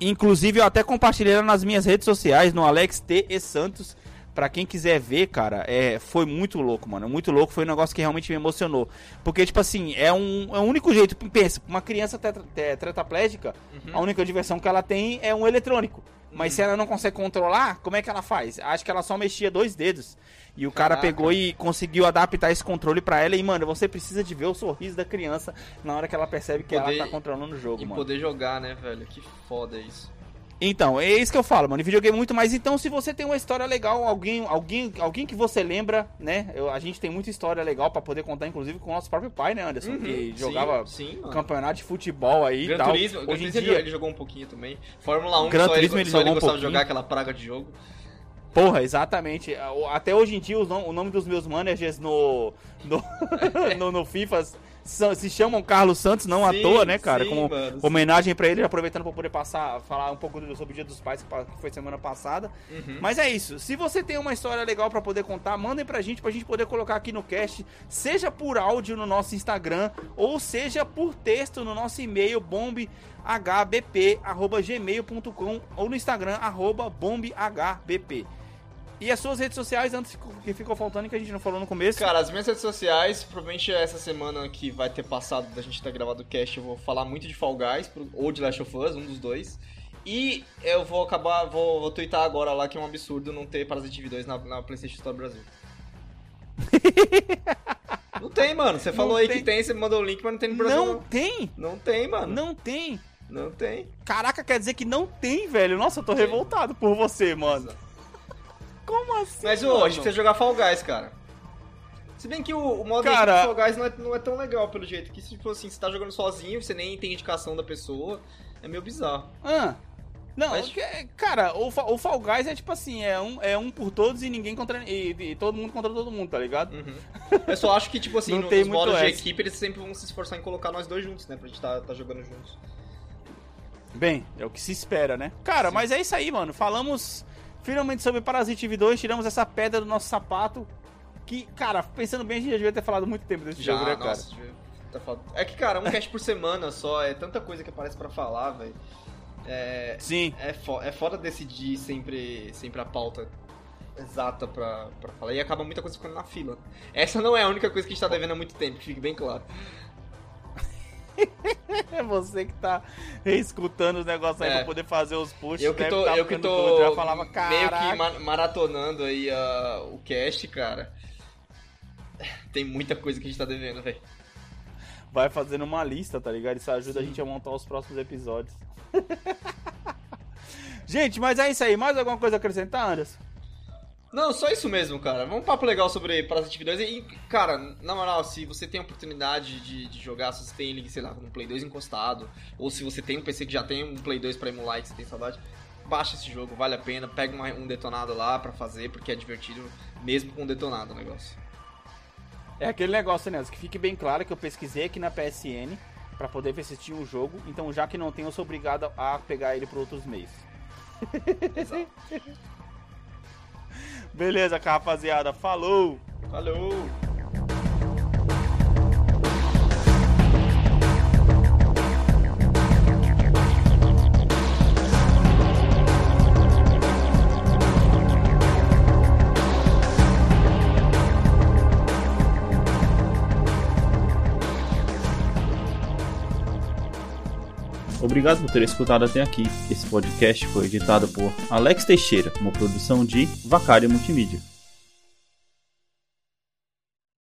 Inclusive, eu até compartilhei ela nas minhas redes sociais, no Alex T. E Santos. Pra quem quiser ver, cara, é, foi muito louco, mano. Muito louco. Foi um negócio que realmente me emocionou. Porque, tipo assim, é um é o único jeito. Pensa, uma criança tetra, te- tetraplégica, Uhum. a única diversão que ela tem é um eletrônico. Mas se ela não consegue controlar, como é que ela faz? Acho que ela só mexia dois dedos. E o cara Caraca. pegou e conseguiu adaptar esse controle pra ela. E, mano, você precisa de ver o sorriso da criança na hora que ela percebe que Poder- ela tá controlando o jogo, E mano. poder jogar, né, velho? Que foda isso. Então, é isso que eu falo, mano. Videogame é muito mais. Então, se você tem uma história legal, alguém, alguém, alguém que você lembra, né? Eu- a gente tem muita história legal pra poder contar, inclusive, com o nosso próprio pai, né, Anderson? Uhum, que sim, jogava sim, mano. campeonato de futebol aí e Gran tal. Turismo, Hoje em dia, ele jogou um pouquinho também. Fórmula 1, Gran só, Turismo ele, só ele jogou um gostava de jogar aquela praga de jogo. porra, exatamente. Até hoje em dia, o nome, o nome dos meus managers no, no, no, no FIFA são- se chamam Carlos Santos, não à Sim, toa, né, cara? sim, Como mano, homenagem pra ele, aproveitando pra poder passar, falar um pouco sobre o Dia dos Pais, que foi semana passada. Uhum. Mas é isso. Se você tem uma história legal pra poder contar, mandem pra gente, pra gente poder colocar aqui no cast, seja por áudio no nosso Instagram, ou seja por texto no nosso e-mail, bombhbp.gmail.com ou no Instagram, arroba bombhbp. E as suas redes sociais, antes que ficou faltando, que a gente não falou no começo. Cara, as minhas redes sociais, provavelmente essa semana que vai ter passado da gente ter gravado o cast, eu vou falar muito de Fall Guys ou de Last of Us, um dos dois. E eu vou acabar, vou, vou twittar agora lá que é um absurdo não ter Parasite Eve 2 na, na PlayStation Store Brasil. não tem, mano. Você falou Não aí tem. que tem, você me mandou o link, mas não tem no Brasil. não Não, tem! não tem, mano. Não, Não tem! tem. Caraca, quer dizer que não tem, velho. Nossa, eu tô Tem. revoltado por você, mano. Como assim? Mas, mano? gente precisa jogar Fall Guys, cara. Se bem que o, o modo Cara- de Fall Guys não é, não é tão legal, pelo jeito. Que, tipo assim, você tá jogando sozinho, você nem tem indicação da pessoa. É meio bizarro. Ah. Não, Mas- que- cara, o, o Fall Guys é tipo assim, é um, é um por todos e ninguém contra. E, e todo mundo contra todo mundo, tá ligado? Uhum. Eu só acho que, tipo assim, Não no- tem nos modos de essa. equipe, eles sempre vão se esforçar em colocar nós dois juntos, né? Pra gente tá, tá jogando juntos. Bem, é o que se espera, né? Cara, mas é isso aí, mano. Falamos finalmente sobre Parasite Eve 2, tiramos essa pedra do nosso sapato. Que, cara, pensando bem, a gente já devia ter falado muito tempo desse Já, jogo, né, cara? nossa, tá. É que, cara, um cast por semana só, é tanta coisa que aparece pra falar, velho. É, Sim. é, fo é foda decidir sempre, sempre a pauta exata pra, pra falar. E acaba muita coisa ficando na fila. Essa não é a única coisa que a gente tá devendo há muito tempo, que fique bem claro. É você que tá reescutando os negócios aí É. pra poder fazer os posts. Eu que deve tô, tá eu que tô doido, já falava, meio que ma- maratonando aí ah, o cast, cara. Tem muita coisa que a gente tá devendo, velho. vai fazendo uma lista, tá ligado? Isso ajuda a gente a montar os próximos episódios. gente, mas é isso aí. Mais alguma coisa a acrescentar, Anderson? Não, só isso mesmo, cara. Vamos um papo legal sobre Parasite Eve 2. E, cara, na moral, se você tem a oportunidade de, de jogar, se você tem ele, sei lá, no Play 2 encostado, ou se você tem um PC que já tem um Play 2 pra emular e que você tem saudade, baixa esse jogo, vale a pena. Pega uma- um detonado lá pra fazer, porque é divertido, mesmo com detonado o negócio. É aquele negócio, né? Que fique bem claro que eu pesquisei aqui na PSN pra poder ver se tinha um jogo. Então, já que não tem, eu sou obrigado a pegar ele por outros meios. Exato. Beleza, rapaziada. Falou! Falou! Obrigado por ter escutado até aqui. Esse podcast foi editado por Alex Teixeira, uma produção de Vacária Multimídia.